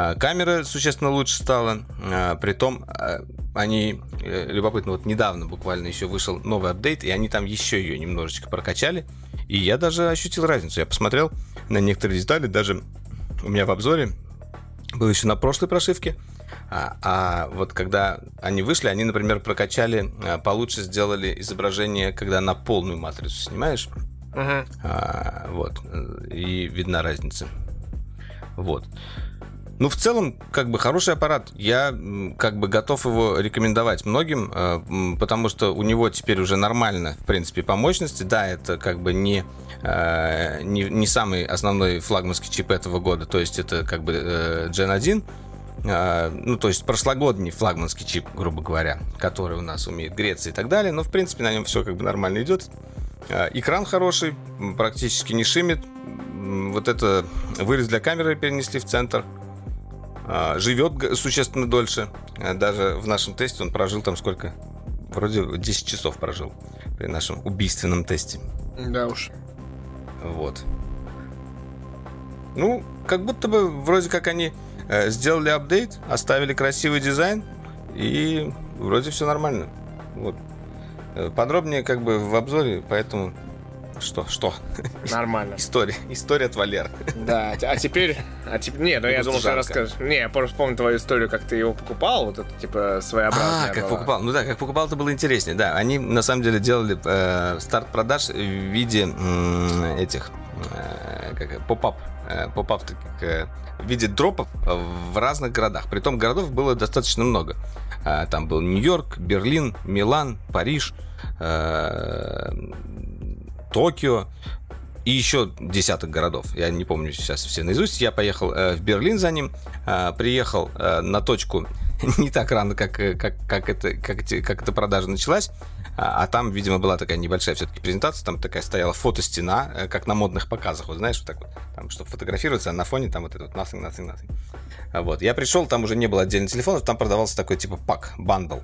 А, камера существенно лучше стала, а, при том а, они, э, любопытно, вот недавно буквально еще вышел новый апдейт, и они там еще ее немножечко прокачали, и я даже ощутил разницу. Я посмотрел на некоторые детали, даже у меня в обзоре был еще на прошлой прошивке, а, а вот когда они вышли, они, например, прокачали, получше сделали изображение, когда на полную матрицу снимаешь. Uh-huh. А, вот. И видна разница. Вот. Ну, в целом, как бы хороший аппарат. Я как бы готов его рекомендовать многим, э, потому что у него теперь уже нормально, в принципе, по мощности. Да, это как бы не, э, не, не самый основной флагманский чип этого года, то есть это как бы э, Gen 1, ну, то есть прошлогодний флагманский чип, грубо говоря, который у нас умеет греться и так далее, но, в принципе, на нем все как бы нормально идет. Экран хороший, практически не шимит. Вот это вырез для камеры перенесли в центр – живет существенно дольше. А, даже в нашем тесте он прожил там сколько? Вроде 10 часов прожил при нашем убийственном тесте. Да уж. Вот. Ну, как будто бы вроде как они э, сделали апдейт, оставили красивый дизайн, и вроде все нормально. Вот. Э, подробнее как бы в обзоре, поэтому что? Что? Нормально. История. История от Валеры. Да, а теперь... А теперь... Не, ну я думал, что расскажешь. Не, я просто помню твою историю, как ты его покупал, вот это, типа, своеобразная А, как покупал. Ну да, как покупал, это было интереснее. Да, они, на самом деле, делали э, старт продаж в виде этих... Э, как pop-up. Э, pop-up э, в виде дропов в разных городах. Притом городов было достаточно много. Э, там был Нью-Йорк, Берлин, Милан, Париж, Токио и еще десяток городов. Я не помню сейчас все наизусть. Я поехал э, в Берлин за ним, э, приехал э, на точку не так рано, как, э, как, как, это, как, как эта продажа началась. А, а там, видимо, была такая небольшая все-таки презентация. Там такая стояла фотостена, э, как на модных показах. Вот знаешь, вот так вот. Там, чтобы фотографироваться, а на фоне там вот этот вот Nothing, Nothing, Nothing. Вот. Я пришел, там уже не было отдельных телефонов, там продавался такой типа pack, bundle.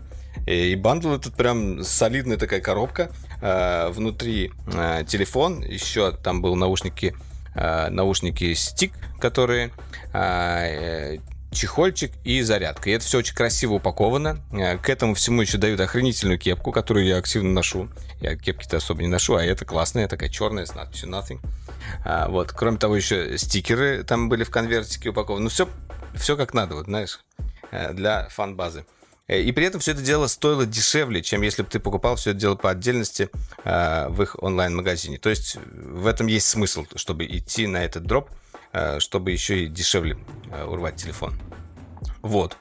И bundle этот прям солидная такая коробка. Э, внутри э, телефон, еще там был наушники, наушники стик, которые чехольчик и зарядка. И это все очень красиво упаковано. К этому всему еще дают охренительную кепку, которую я активно ношу. Я кепки-то особо не ношу, а это классная, такая черная с надписью Nothing. Вот. Кроме того, еще стикеры там были в конвертике упакованы. Ну, все, все как надо, вот знаешь, для фан-базы. Э, и при этом все это дело стоило дешевле, чем если бы ты покупал все это дело по отдельности э, в их онлайн-магазине. То есть в этом есть смысл, чтобы идти на этот дроп. Э, чтобы еще и дешевле э, урвать телефон. Вот.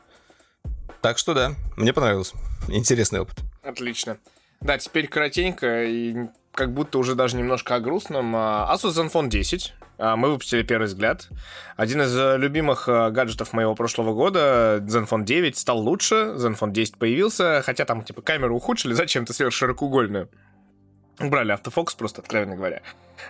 Так что да, мне понравилось. Интересный опыт. Отлично. Да, теперь коротенько и как будто уже даже немножко о грустном. А, Asus Zenfone 10. А, мы выпустили первый взгляд. Один из э, любимых гаджетов моего прошлого года, Zenfone 9, стал лучше. Zenfone 10 появился, хотя там типа камеру ухудшили зачем-то сверхширокоугольную. Брали автофокус просто, откровенно говоря.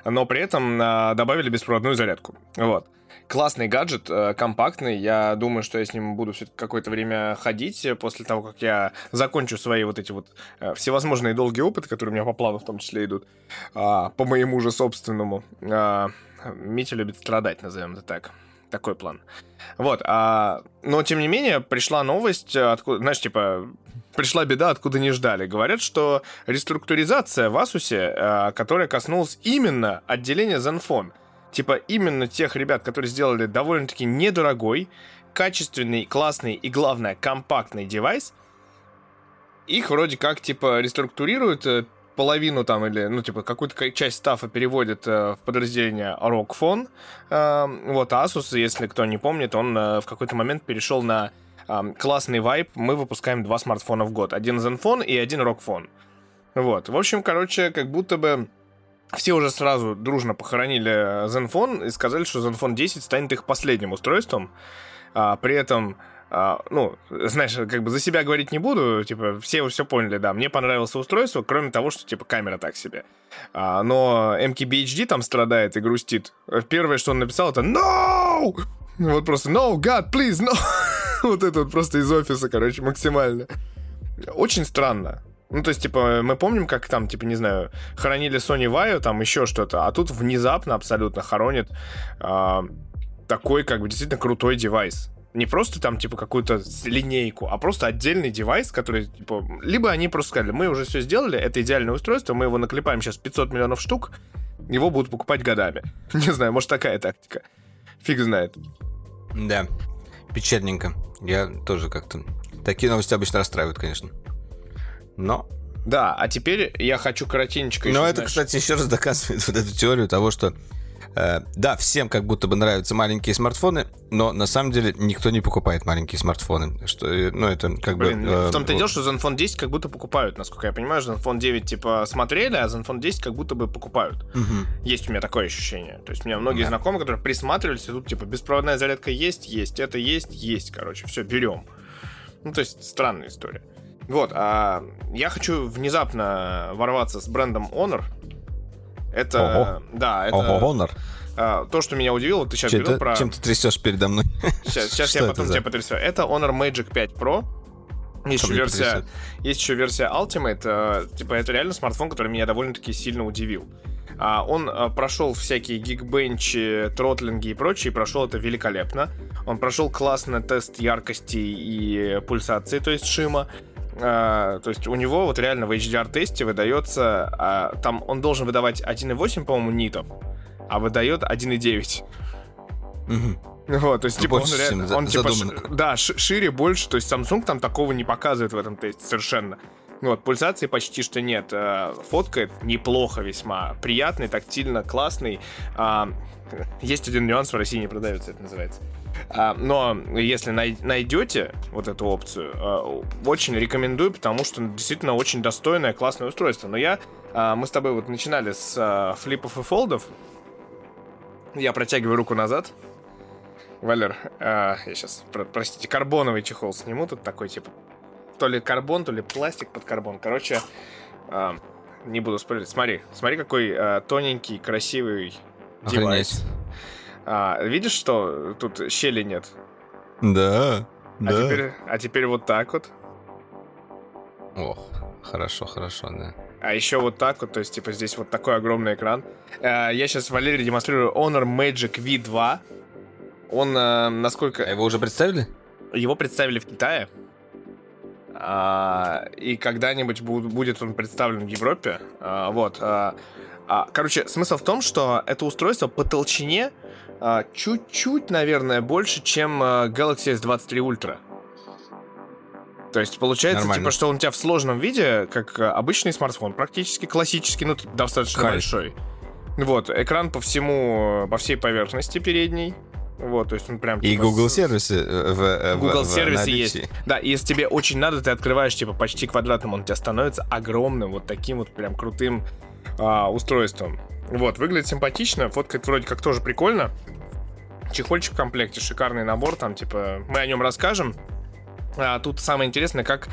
Но при этом а, добавили беспроводную зарядку. Вот. Классный гаджет, э, компактный. Я думаю, что я с ним буду все какое-то время ходить после того, как я закончу свои вот эти вот э, всевозможные долгие опыты, которые у меня по плану в том числе идут, а, по моему же собственному. А, Митя любит страдать, назовем это так. Такой план. Вот. А, но, тем не менее, пришла новость, откуда, знаешь, типа, пришла беда, откуда не ждали. Говорят, что реструктуризация в Asus, а, которая коснулась именно отделения Zenfone, типа именно тех ребят, которые сделали довольно-таки недорогой, качественный, классный и, главное, компактный девайс, их вроде как, типа, реструктурируют, э, половину там или, ну, типа, какую-то часть стафа переводят э, в подразделение ROG Э, вот, Asus, если кто не помнит, он э, в какой-то момент перешел на э, классный вайп. Мы выпускаем два смартфона в год. Один Zenfone и один ROG Вот. В общем, короче, как будто бы все уже сразу дружно похоронили Zenfone и сказали, что Zenfone 10 станет их последним устройством. А, при этом а, ну, знаешь, как бы за себя говорить не буду, типа, все все поняли, да, мне понравилось устройство, кроме того, что, типа, камера так себе. А, но MKBHD там страдает и грустит. Первое, что он написал, это «No!» Вот просто «No, God, please, no!» Вот это вот просто из офиса, короче, максимально. Очень странно. Ну, то есть, типа, мы помним, как там, типа, не знаю, хоронили Sony Vaio, там еще что-то, а тут внезапно абсолютно хоронит э, такой, как бы, действительно крутой девайс не просто там, типа, какую-то линейку, а просто отдельный девайс, который, типа, либо они просто сказали, мы уже все сделали, это идеальное устройство, мы его наклепаем сейчас 500 миллионов штук, его будут покупать годами. Не знаю, может, такая тактика. Фиг знает. Да, печальненько. Я тоже как-то... Такие новости обычно расстраивают, конечно. Но да, а теперь я хочу коротенечко Но это, знаешь... кстати, еще раз доказывает вот эту теорию того, что да, всем как будто бы нравятся маленькие смартфоны, но на самом деле никто не покупает маленькие смартфоны. Что, э, ну, это как Блин, бы... Э, в том-то и дело, что Zenfone 10 как будто покупают, насколько я понимаю. Zenfone 9 типа смотрели, а Zenfone 10 как будто бы покупают. Угу. Есть у меня такое ощущение. То есть у меня многие да. знакомые, которые присматривались, и тут типа беспроводная зарядка есть, есть, это есть, есть, короче, все, берем. Ну, то есть странная история. Вот, а я хочу внезапно ворваться с брендом Honor, это, Ого. да, это... Ого, Honor. А, то, что меня удивило, ты сейчас Че, говорил про... Чем ты трясешь передо мной? Сейчас, сейчас я потом тебя потрясу. Это Honor Magic 5 Pro. Есть еще, версия, есть еще версия Ultimate. Э, типа, это реально смартфон, который меня довольно-таки сильно удивил. А, он а, прошел всякие гигбенчи, тротлинги и прочее, и прошел это великолепно. Он прошел классно тест яркости и пульсации, то есть шима. А, то есть у него вот реально в HDR-тесте выдается, а, там он должен выдавать 1.8, по-моему, нитов, а выдает 1.9. Угу. Вот, то есть, типа, больше, он реально, он, типа, ш, да, шире, больше, то есть Samsung там такого не показывает в этом тесте совершенно. Вот, пульсации почти что нет. А, фоткает неплохо весьма. Приятный, тактильно, классный. А, есть один нюанс, в России не продается, это называется. А, но если найдете вот эту опцию, а, очень рекомендую, потому что действительно очень достойное, классное устройство. Но я, а, мы с тобой вот начинали с флипов и фолдов. Я протягиваю руку назад. Валер, я сейчас, простите, карбоновый чехол сниму. Тут такой, типа, то ли карбон, то ли пластик под карбон. Короче, не буду спорить. Смотри, смотри, какой тоненький, красивый девайс. Охренеть. А, видишь, что тут щели нет? Да. А, да. Теперь, а теперь вот так вот. Ох, хорошо, хорошо, да. А еще вот так вот, то есть, типа, здесь вот такой огромный экран. А, я сейчас Валерий демонстрирую Honor Magic V2. Он, а, насколько... А его уже представили? Его представили в Китае. А, и когда-нибудь будет он представлен в Европе. А, вот. А, а, короче, смысл в том, что это устройство по толщине чуть-чуть, наверное, больше, чем а, Galaxy S23 Ultra. То есть получается, Нормально. типа, что он у тебя в сложном виде, как а, обычный смартфон, практически классический, ну, достаточно Кайф. большой. Вот, экран по всему, по всей поверхности передней. Вот, то есть он прям... И типа, Google с- сервисы э, в, э, в- Google в сервисы наличии. есть. Да, и если тебе очень надо, ты открываешь, типа, почти квадратным, он у тебя становится огромным, вот таким вот прям крутым а, устройством. Вот, выглядит симпатично, фоткает вроде как тоже прикольно. Чехольчик в комплекте, шикарный набор, там, типа, мы о нем расскажем. А, тут самое интересное, как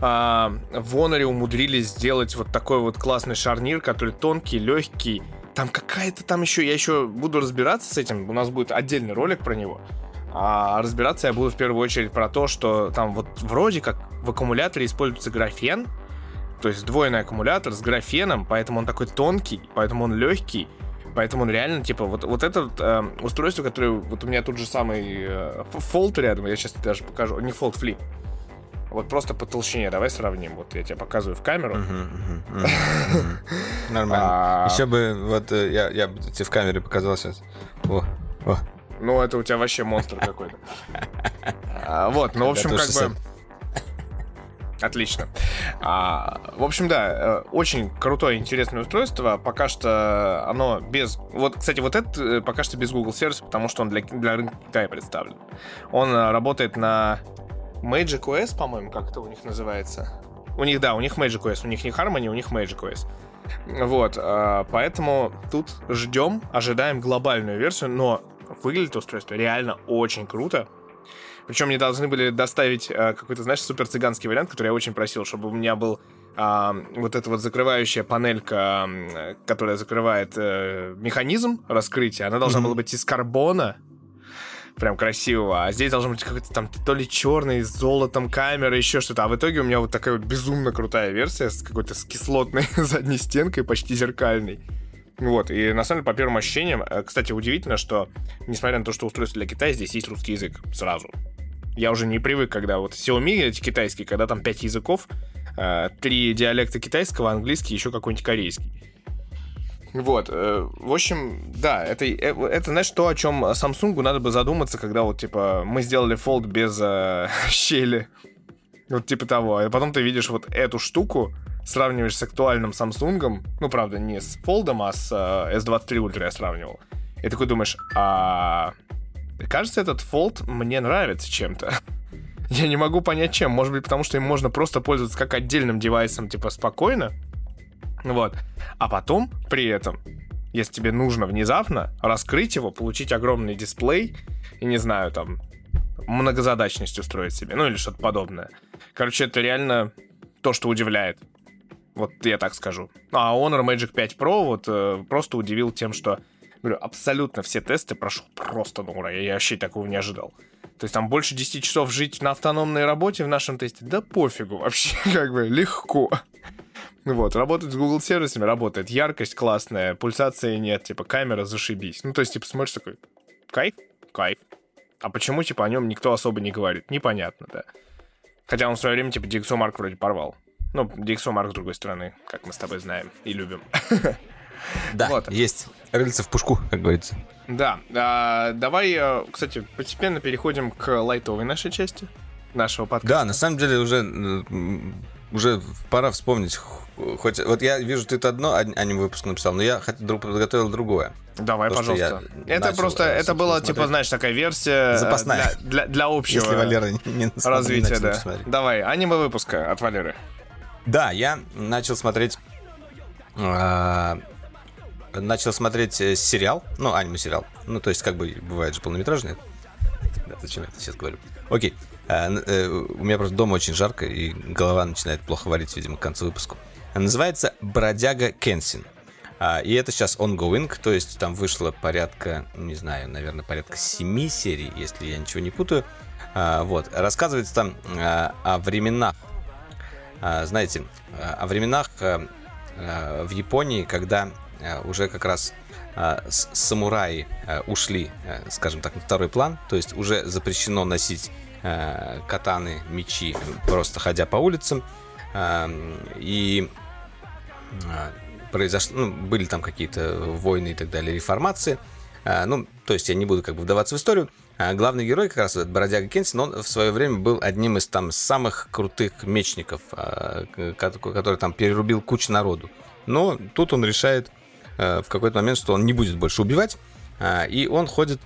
а, в Honor умудрились сделать вот такой вот классный шарнир, который тонкий, легкий. Там какая-то там еще, я еще буду разбираться с этим, у нас будет отдельный ролик про него. А разбираться я буду в первую очередь про то, что там вот вроде как в аккумуляторе используется графен, то есть сдвоенный аккумулятор с графеном, поэтому он такой тонкий, поэтому он легкий, поэтому он реально, типа, вот, вот это э, устройство, которое, вот у меня тут же самый э, фолд рядом, я сейчас даже покажу, не фолд, флип. Вот просто по толщине, давай сравним. Вот я тебе показываю в камеру. Нормально. А, Еще бы, вот э, я, тебе в камере показал сейчас. О. Ну, это у тебя вообще монстр какой-то. А, Вот, ну, в общем, как 600. бы... Отлично. А, в общем, да, э, очень крутое, интересное устройство. Пока что оно без... Вот, кстати, вот это э, пока что без Google сервиса, потому что он для, для рынка Китая представлен. Он э, работает на Magic OS, по-моему, как это у них называется. У них, да, у них Magic OS. У них не Harmony, у них Magic OS. Вот, поэтому тут ждем, ожидаем глобальную версию, но выглядит устройство реально очень круто. Причем мне должны были доставить э, какой-то, знаешь, супер цыганский вариант, который я очень просил, чтобы у меня был а, вот эта вот закрывающая панелька, э, которая закрывает э, механизм раскрытия. Она должна Мгм. была быть из карбона, прям красивого, а здесь должен быть какой-то там то ли черный, с золотом камера, еще что-то. А в итоге у меня вот такая вот безумно крутая версия с какой-то с кислотной задней стенкой, почти зеркальной. Вот, и на самом деле, по первым ощущениям, э, кстати, удивительно, что, несмотря на то, что устройство для Китая, здесь есть русский язык сразу. Я уже не привык, когда вот Xiaomi эти китайские, когда там пять языков, э, три диалекта китайского, английский, еще какой-нибудь корейский. Вот, э, в общем, да, это, э, это, знаешь, то, о чем Samsung надо бы задуматься, когда вот, типа, мы сделали Fold без э, щели. Вот типа того. И потом ты видишь вот эту штуку, сравниваешь с актуальным Samsung, ну, правда, не с Fold, а с э, S23 Ultra я сравнивал. И такой думаешь, а... Кажется, этот Fold мне нравится чем-то. Я не могу понять, чем. Может быть, потому что им можно просто пользоваться как отдельным девайсом, типа, спокойно. Вот. А потом, при этом, если тебе нужно внезапно раскрыть его, получить огромный дисплей и, не знаю, там, многозадачность устроить себе, ну или что-то подобное. Короче, это реально то, что удивляет. Вот я так скажу. А Honor Magic 5 Pro вот э, просто удивил тем, что говорю, абсолютно все тесты прошел просто на ура. Я вообще такого не ожидал. То есть там больше 10 часов жить на автономной работе в нашем тесте, да пофигу вообще, как бы легко. Вот, работает с Google сервисами, работает. Яркость классная, пульсации нет, типа камера зашибись. Ну, то есть, типа, смотришь такой, кайф, кайф. А почему, типа, о нем никто особо не говорит? Непонятно, да. Хотя он в свое время, типа, DxOMark вроде порвал. Ну, DxOMark, с другой стороны, как мы с тобой знаем и любим. Да, Вот. есть. Рыльца в пушку, как говорится. Да, а, давай, э, кстати, постепенно переходим к лайтовой нашей части нашего подкаста. Да, на самом деле уже, м, уже пора вспомнить. Хоть вот я вижу, ты это одно ан- аниме-выпуск написал, но я друг подготовил другое. Давай, То, пожалуйста. Это начал, просто, э, это собственно, была, смотреть. типа, знаешь, такая версия э, Запасная. Для, для, для общего Если Валера не, не развития, начал да. смотреть. Давай, аниме выпуска от Валеры. Да, я начал смотреть... а, начал смотреть э, сериал, ну, аниме-сериал. Ну, то есть, как бы, бывает же полнометражный. Да, зачем я это сейчас говорю? Окей. А, э, у меня просто дома очень жарко, и голова начинает плохо варить, видимо, к концу выпуска. Называется «Бродяга Кенсин». А, и это сейчас ongoing, то есть там вышло порядка, не знаю, наверное, порядка семи серий, если я ничего не путаю. А, вот. Рассказывается там о временах знаете, о временах а, в Японии, когда уже как раз с- самураи а, ушли, скажем так, на второй план, то есть уже запрещено носить катаны, мечи, просто ходя по улицам. А, И произошло, ну, были там какие-то войны и так далее, реформации. Ну, то есть я не буду как бы вдаваться в историю. Главный герой, как раз бродяга Кенсин, он в свое время был одним из там самых крутых мечников, который там перерубил кучу народу. Но тут он решает э, в какой-то момент, что он не будет больше убивать, э, и он ходит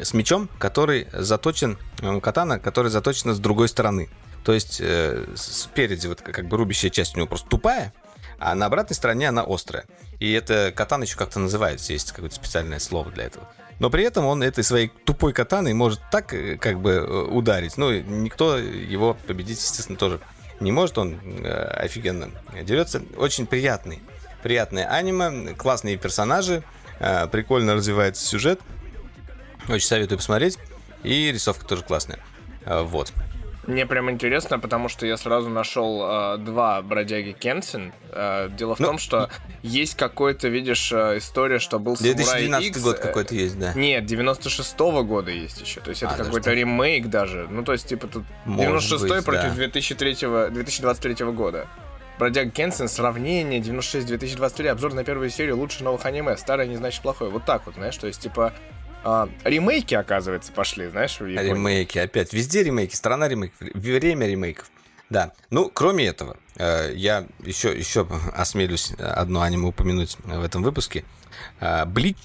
с мечом, который заточен, э, катана, который заточена с другой стороны. То есть э, спереди вот как бы рубящая часть у него просто тупая, а на обратной стороне она острая. И это катан еще как-то называется, есть какое-то специальное слово для этого. Но при этом он этой своей тупой катаной может так э, как бы э, ударить. Ну, никто его победить, естественно, тоже не может. Он э, офигенно дерется. Очень приятный. Приятное аниме, классные персонажи, э, прикольно развивается сюжет. Очень советую посмотреть. И рисовка тоже классная. Э, вот. Мне прям интересно, потому что я сразу нашел э, два бродяги Кенсин. Э, дело в Ну, том, что есть какой-то, видишь, э, история, что был Samurai 2012 X, год какой-то есть, да. Нет, 96-го года есть еще. То есть это А, даже какой-то так. ремейк даже. Ну, то есть, типа, тут Может 96-й быть, против да. 2003 2023 года. Бродяга Кенсин, сравнение, 96-2023, обзор на первую серию лучше новых аниме. Старое не значит плохое. Вот так вот, знаешь, то есть, типа, а, ремейки, оказывается, пошли, знаешь, в Японии. Ремейки опять. Везде ремейки, страна ремейков, время ремейков. Да. Ну, кроме этого, э, я еще, еще осмелюсь одно аниме упомянуть в этом выпуске. Э, Блич,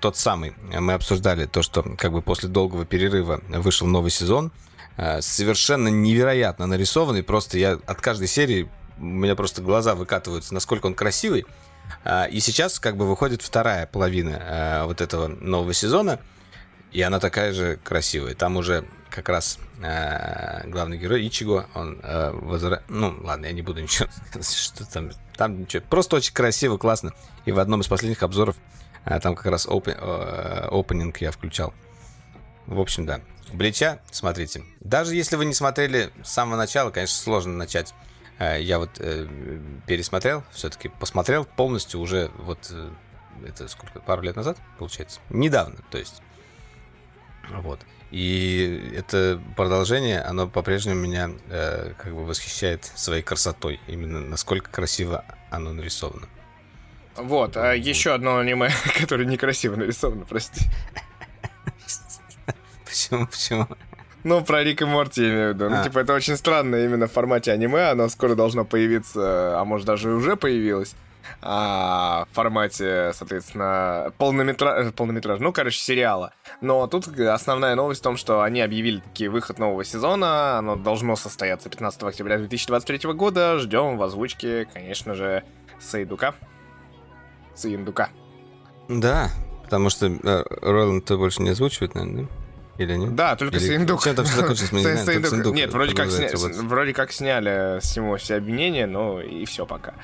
тот самый, мы обсуждали то, что как бы после долгого перерыва вышел новый сезон. Э, Совершенно невероятно нарисованный. Просто я от каждой серии у меня просто глаза выкатываются, насколько он красивый. А, И сейчас как бы выходит вторая половина э, вот этого нового сезона, и она такая же красивая. Там уже как раз э, главный герой Ичиго, он возра- Ну, ладно, я не буду ничего сказать, что там. Там ничего. Просто очень красиво, классно. И в одном из последних обзоров там как раз опен- опенинг я включал. В общем, да. Блича, смотрите. Даже если вы не смотрели с самого начала, конечно, сложно начать. Э, Я вот э, пересмотрел, все-таки посмотрел полностью уже вот э, это сколько, пару лет назад, получается? Недавно, то есть. Вот. И это продолжение, оно по-прежнему меня э, как бы восхищает своей красотой. Именно насколько красиво оно нарисовано. Вот, а еще одно аниме, которое некрасиво нарисовано, прости. Почему? Почему? Ну, про Рик и Морти я имею в виду. Ну, А. типа, это очень странно именно в формате аниме. Оно скоро должно появиться, а может даже и уже появилось. А, в формате, соответственно, полнометра... полнометраж, ну, короче, сериала. Но тут основная новость в том, что они объявили таки выход нового сезона. Оно должно состояться 15 октября 2023 года. Ждем в озвучке, конечно же, Сейдука. Саиндука. Да, потому что э, Роланд-то больше не озвучивает, наверное, да? Или нет? Да, только Или Саиндук. чем там всё закончилось, мы не знаем, только Саиндук Нет, вроде как, сня- вроде как сняли с него все обвинения, но и все пока.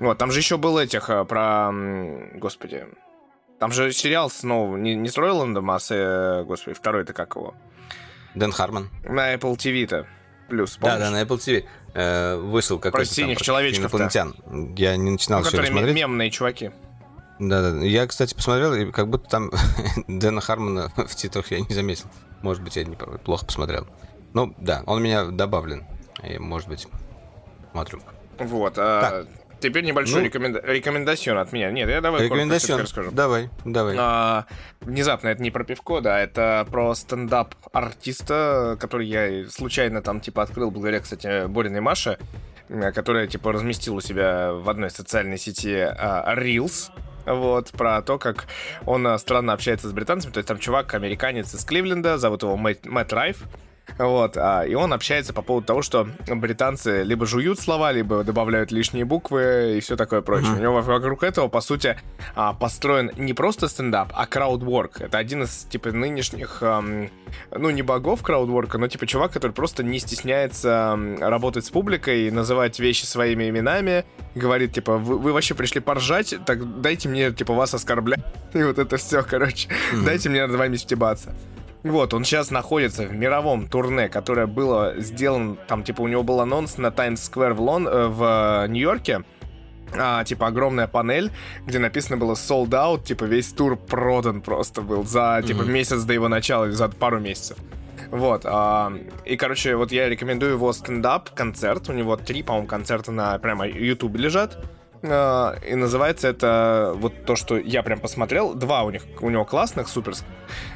Вот, там же еще был этих а, про... Господи. Там же сериал снова, не, не с Ройландом, а с... э, Господи, второй это как его? Дэн Хармон. На Apple TV-то. Плюс, Да, помнишь? да, на Apple TV э, вышел какой-то там синих про человечков-то. инопланетян. Я не начинал Ну, еще смотреть. мемные чуваки. Да, да. Я, кстати, посмотрел, и как будто там Дэна Хармона в титрах я не заметил. Может быть, я не, плохо посмотрел. Ну, да, он у меня добавлен. И, может быть, смотрю. Вот. а, Теперь небольшой Ну. рекоменда- рекомендацион от меня. Нет, я давай всё-таки расскажу. Давай, давай. А, внезапно это не про пивко, да, это про стендап артиста, который я случайно там типа открыл благодаря, кстати, Бориной Маше, которая типа разместила у себя в одной социальной сети а, Reels. Вот, про то, как он а, странно общается с британцами. То есть там чувак, американец из Кливленда, зовут его Мэтт Райф. Вот, а, и он общается по поводу того, что британцы либо жуют слова, либо добавляют лишние буквы и все такое прочее. У него вокруг этого, по сути, а, построен не просто стендап, а краудворк. Это один из, типа, нынешних, ам, ну, не богов краудворка, но, типа, чувак, который просто не стесняется работать с публикой, называть вещи своими именами, говорит, типа, вы, вы вообще пришли поржать, так дайте мне, типа, вас оскорблять. И вот это все, короче. Дайте мне над вами стебаться. Вот, он сейчас находится в мировом турне, которое было сделано, там, типа, у него был анонс на Таймс-сквер в, Лон, э, в э, Нью-Йорке, а, типа, огромная панель, где написано было sold out, типа, весь тур продан просто был за, типа, месяц до его начала, за пару месяцев. Вот, а, и, короче, вот я рекомендую его стендап-концерт, у него три, по-моему, концерта на прямо YouTube лежат, и называется это вот то, что я прям посмотрел. Два у них у него классных, суперских.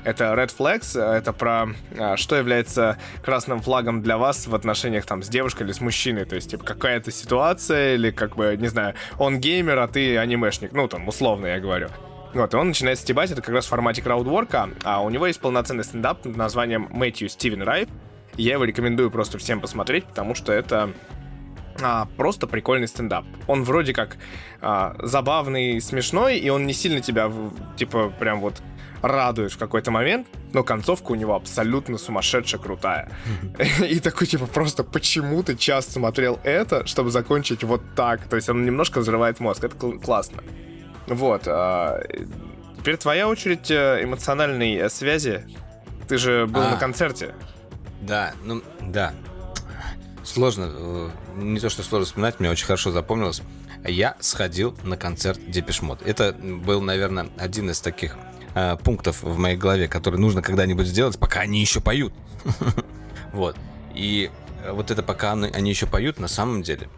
Это Red Flags, это про э, что является красным флагом для вас в отношениях там с девушкой или с мужчиной. То есть, типа, какая-то ситуация, или как бы, не знаю, он геймер, а ты анимешник. Ну, там, условно я говорю. Вот, и он начинает стебать, это как раз в формате краудворка, а у него есть полноценный стендап под названием Мэтью Стивен Райф. Я его рекомендую просто всем посмотреть, потому что это а, просто прикольный стендап. Он вроде как а, забавный, смешной, и он не сильно тебя, типа, прям вот радует в какой-то момент, но концовка у него абсолютно сумасшедшая крутая. И такой, типа, просто почему ты час смотрел это, чтобы закончить вот так? То есть он немножко взрывает мозг. Это классно. Вот. А, теперь твоя очередь э, эмоциональной э, связи. Ты же был на концерте. Да, ну, да. Сложно, э, не то что сложно вспоминать, мне очень хорошо запомнилось. Я сходил на концерт Депешмот. Это был, наверное, один из таких э, пунктов в моей голове, который нужно когда-нибудь сделать, пока они еще поют. Вот. И э, вот это пока они еще поют, на самом деле,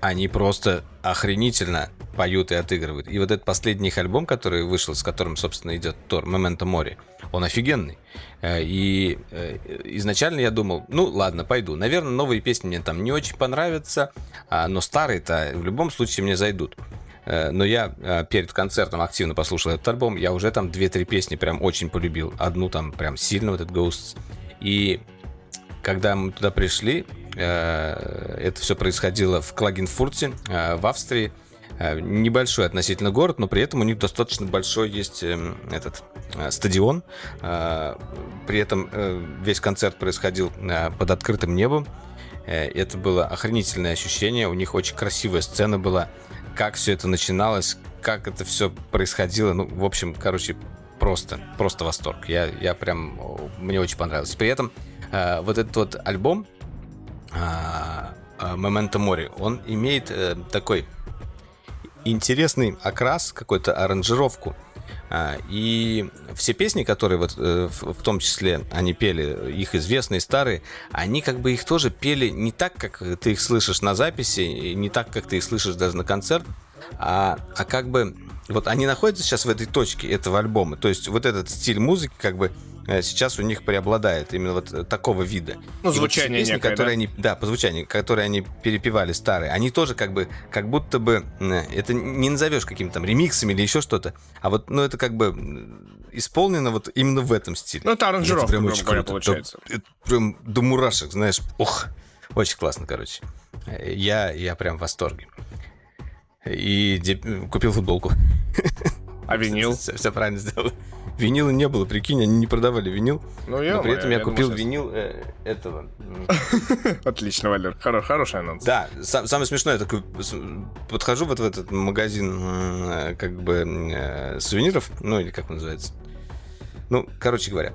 они просто охренительно поют и отыгрывают. И вот этот последний их альбом, который вышел, с которым, собственно, идет Тор, Memento Mori, он офигенный. Э, и э, изначально я думал, ну ладно, пойду. Наверное, новые песни мне там не очень понравятся, а, но старые-то в любом случае мне зайдут. Э, но я перед концертом активно послушал этот альбом, я уже там две-три песни прям очень полюбил. Одну там прям сильно, вот этот Ghosts. И когда мы туда пришли, это все происходило в Клагенфурте, в Австрии. Э, небольшой относительно город, но при этом у них достаточно большой есть эм, этот э, стадион. Э, при этом весь концерт происходил под открытым небом. Это было охренительное ощущение. У них очень красивая сцена была. Как все это начиналось, как это все происходило. Ну, в общем, короче, просто, просто восторг. Я, я прям, мне очень понравилось. При этом вот этот вот альбом Memento Mori, он имеет такой интересный окрас, какую-то аранжировку. А, и все песни, которые вот э, в том числе они пели, их известные, старые, они как бы их тоже пели не так, как ты их слышишь на записи, не так, как ты их слышишь даже на концерт, а, а как бы вот они находятся сейчас в этой точке этого альбома. То есть вот этот стиль музыки как бы Э, сейчас у них преобладает именно вот э, такого вида. Ну, звучание вот песни, некое, которые да? они, да, по звучанию, которые они перепевали старые, они тоже как бы, как будто бы, это не назовешь каким-то там ремиксами или еще что-то, а вот, ну, это как бы исполнено вот именно в этом стиле. Ну, это аранжировка, прям очень круто. получается. Это, это прям до мурашек, знаешь, ох, очень классно, короче. Э, я, я прям в восторге. И купил футболку. А винил? Все, все правильно сделал. Винила не было, прикинь, они не продавали винил. Ну, я, но при этом я, я купил думаю, винил э, этого. Отлично, Валер. Хоро, хороший анонс. Да, сам, самое смешное, я такой подхожу вот в этот магазин э, как бы э, сувениров, ну или как он называется. Ну, короче говоря,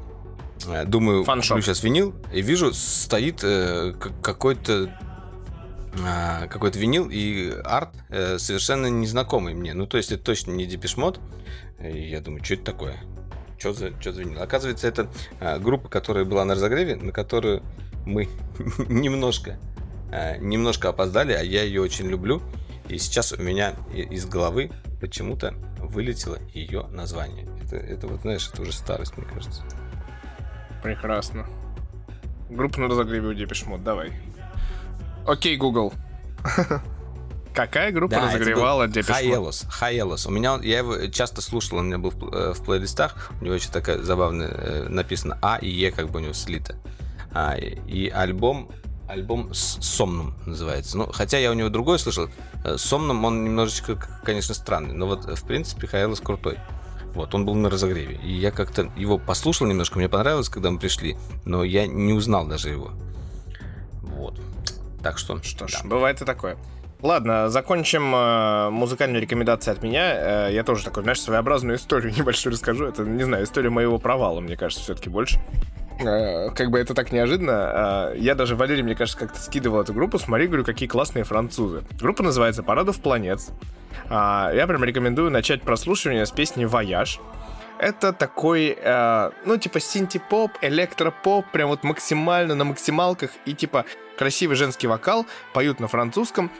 э, думаю, куплю сейчас винил, и вижу, стоит э, какой-то какой-то винил и арт э, совершенно незнакомый мне. Ну, то есть это точно не Депешмот. И я думаю, что это такое? что за, что за винил. Оказывается, это а, группа, которая была на разогреве, на которую мы немножко, а, немножко опоздали, а я ее очень люблю. И сейчас у меня из головы почему-то вылетело ее название. Это, это вот, знаешь, это уже старость, мне кажется. Прекрасно. Группа на разогреве у Depeche Mode, давай. Okay, Google. Какая группа да, разогревала Depeche HÆLOS. HÆLOS. У меня, я его часто слушал, он у меня был в, э, в плейлистах. У него еще такая забавная э, написано А и Е, как бы у него слито. А, и альбом альбом с Сомном называется. Ну, хотя я у него другой слышал. Э, Сомном он немножечко, конечно, странный. Но вот, в принципе, Хайелос крутой. Вот, он был на разогреве. И я как-то его послушал немножко, мне понравилось, когда мы пришли, но я не узнал даже его. Вот. Так что... Что ж, да. бывает и такое. Ладно, закончим э, музыкальную рекомендацию от меня. Э, я тоже такой, знаешь, своеобразную историю небольшую расскажу. Это, не знаю, история моего провала, мне кажется, все-таки больше. Э, как бы это так неожиданно. Э, я даже Валерий, мне кажется, как-то скидывал эту группу. Смотри, говорю, какие классные французы. Группа называется «Parade of Planets». Э, я прям рекомендую начать прослушивание с песни «Voyage». Это такой, э, ну, типа синти-поп, электропоп, прям вот максимально на максималках и, типа, красивый женский вокал, поют на французском.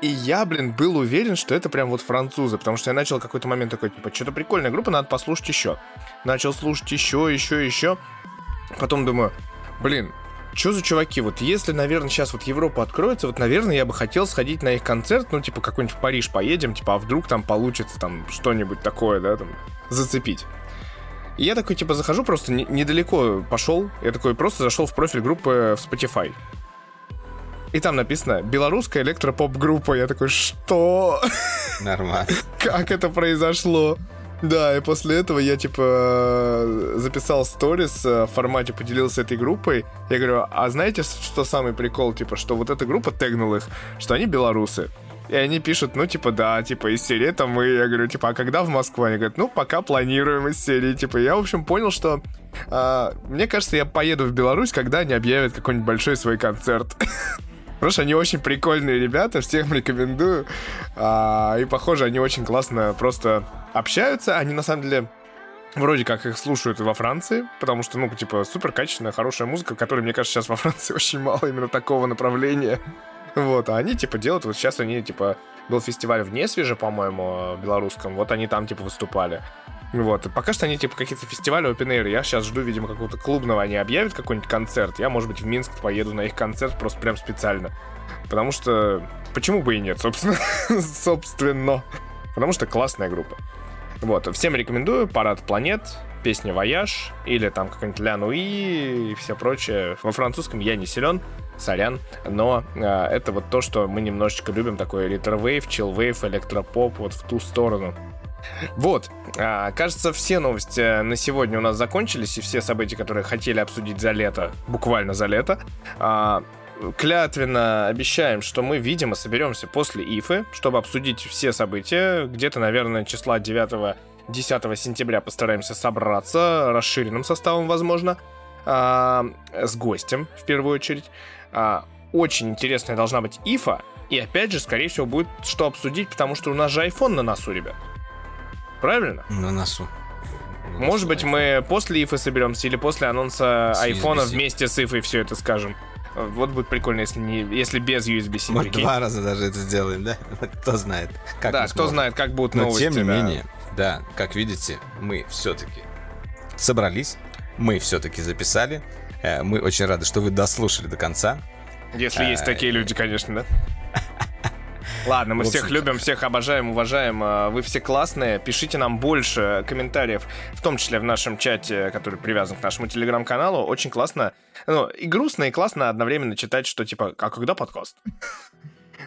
И я, блин, был уверен, что это прям вот французы, потому что я начал какой-то момент такой, типа, что-то прикольная группа, надо послушать еще. Начал слушать еще, еще, еще. Потом думаю, блин, что за чуваки? Вот если, наверное, сейчас вот Европа откроется, вот, наверное, я бы хотел сходить на их концерт, ну, типа, какой-нибудь в Париж поедем, типа, а вдруг там получится там что-нибудь такое, да, там, зацепить. И я такой, типа, захожу просто не- недалеко пошел, я такой просто зашел в профиль группы в Spotify. И там написано «Белорусская электропоп-группа». Я такой, что? Нормально. как это произошло. Да, и после этого я, типа, записал сторис э, в формате, поделился этой группой. Я говорю, а знаете, что самый прикол, типа, что вот эта группа тегнул их, что они белорусы. И они пишут, ну, типа, да, типа, из серии это мы. Я говорю, типа, а когда в Москву? Они говорят, ну, пока планируем из серии. Типа, я, в общем, понял, что... а, мне кажется, я поеду в Беларусь, когда они объявят какой-нибудь большой свой концерт. Потому что они очень прикольные ребята, всем рекомендую. А, и, похоже, они очень классно просто общаются. Они, на самом деле, вроде как их слушают во Франции, потому что, ну, типа, супер качественная, хорошая музыка, которой, мне кажется, сейчас во Франции очень мало именно такого направления. Вот, а они, типа, делают, вот сейчас они, типа, был фестиваль в Несвеже, по-моему, белорусском, вот они там, типа, выступали. Вот, пока что они, типа, какие-то фестивали open air. Я сейчас жду, видимо, какого-то клубного, они объявят какой-нибудь концерт. Я, может быть, в Минск поеду на их концерт просто прям специально. Потому что... Почему бы и нет, собственно? Собственно. Потому что классная группа. Вот, всем рекомендую «Парад планет», песня «Вояж» или там какой-нибудь «La Nuit» и все прочее. Во французском я не силен, сорян, но э, это вот то, что мы немножечко любим, такой retrowave, chillwave, электропоп, вот в ту сторону. Вот, а, кажется, все новости на сегодня у нас закончились, и все события, которые хотели обсудить за лето, буквально за лето. А, клятвенно обещаем, что мы, видимо, соберемся после ИФы, чтобы обсудить все события. Где-то, наверное, числа 9 10 сентября постараемся собраться, расширенным составом, возможно, а, с гостем, в первую очередь. А, очень интересная должна быть ИФа, и опять же, скорее всего, будет что обсудить, потому что у нас же iPhone на носу, ребят. Правильно? На носу. На Может носу быть, iPhone. мы после ифы соберемся или после анонса С айфона USB-C. вместе с ифой все это скажем. Вот будет прикольно, если, не, если без USB-C. Мы прикинь. два раза даже это сделаем, да? Кто знает. Как да, кто сможем. знает, как будут Но новости. тем не да. менее, да, как видите, мы все-таки собрались, мы все-таки записали. Э, Мы очень рады, что вы дослушали до конца. Если есть А, такие люди, конечно, да. Ладно, мы всех любим, всех обожаем, уважаем. а, Вы все классные. Пишите нам больше комментариев, в том числе в нашем чате, который привязан к нашему телеграм-каналу. Очень классно. Ну, и грустно, и классно одновременно читать, что типа, а когда подкаст?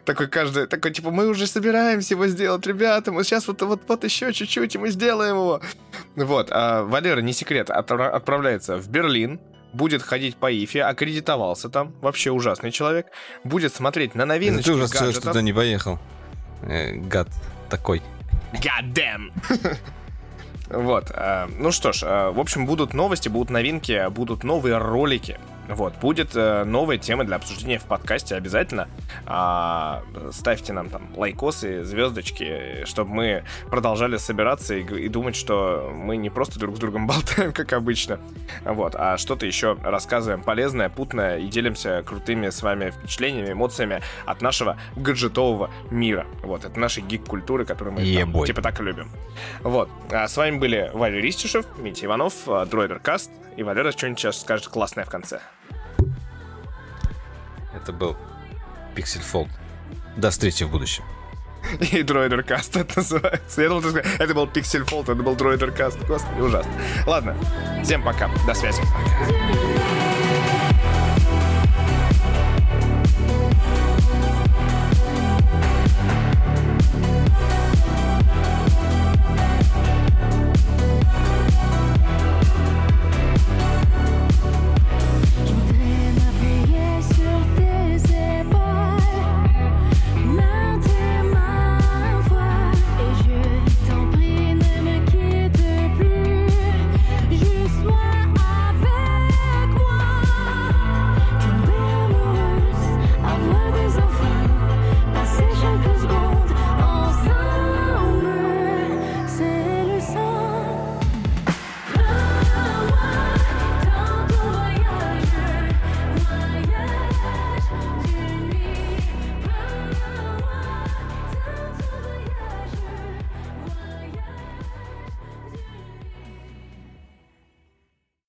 Такой каждый, такой, типа, мы уже собираемся его сделать, ребята, мы сейчас вот, вот, вот еще чуть-чуть, и мы сделаем его. Вот, а Валера, не секрет, отра- отправляется в Берлин, будет ходить по ИФе, аккредитовался там, вообще ужасный человек, будет смотреть на новиночки ты уже сказал, что туда не поехал. Э, Гад такой. God damn. Вот, э, ну что ж, э, в общем, будут новости, будут новинки, будут новые ролики. Вот, будет э, новая тема для обсуждения в подкасте обязательно. А, ставьте нам там лайкосы, звездочки, чтобы мы продолжали собираться и, и думать, что мы не просто друг с другом болтаем, как обычно, вот, а что-то еще рассказываем полезное, путное и делимся крутыми с вами впечатлениями, эмоциями от нашего гаджетового мира. Вот, это нашей гик-культуры, которую мы там, типа так и любим. Вот, а с вами были Валя Ристишев, Митя Иванов, э, Дроидер Каст, и Валера что-нибудь сейчас скажет классное в конце. Это был Pixel Fold. До встречи в будущем. И Дроидер Каст это называется. Я думал, ты скажешь, это был Pixel Fold, это был Дроидер Каст. Господи, ужасно. Ладно, всем пока, до связи. Tonight.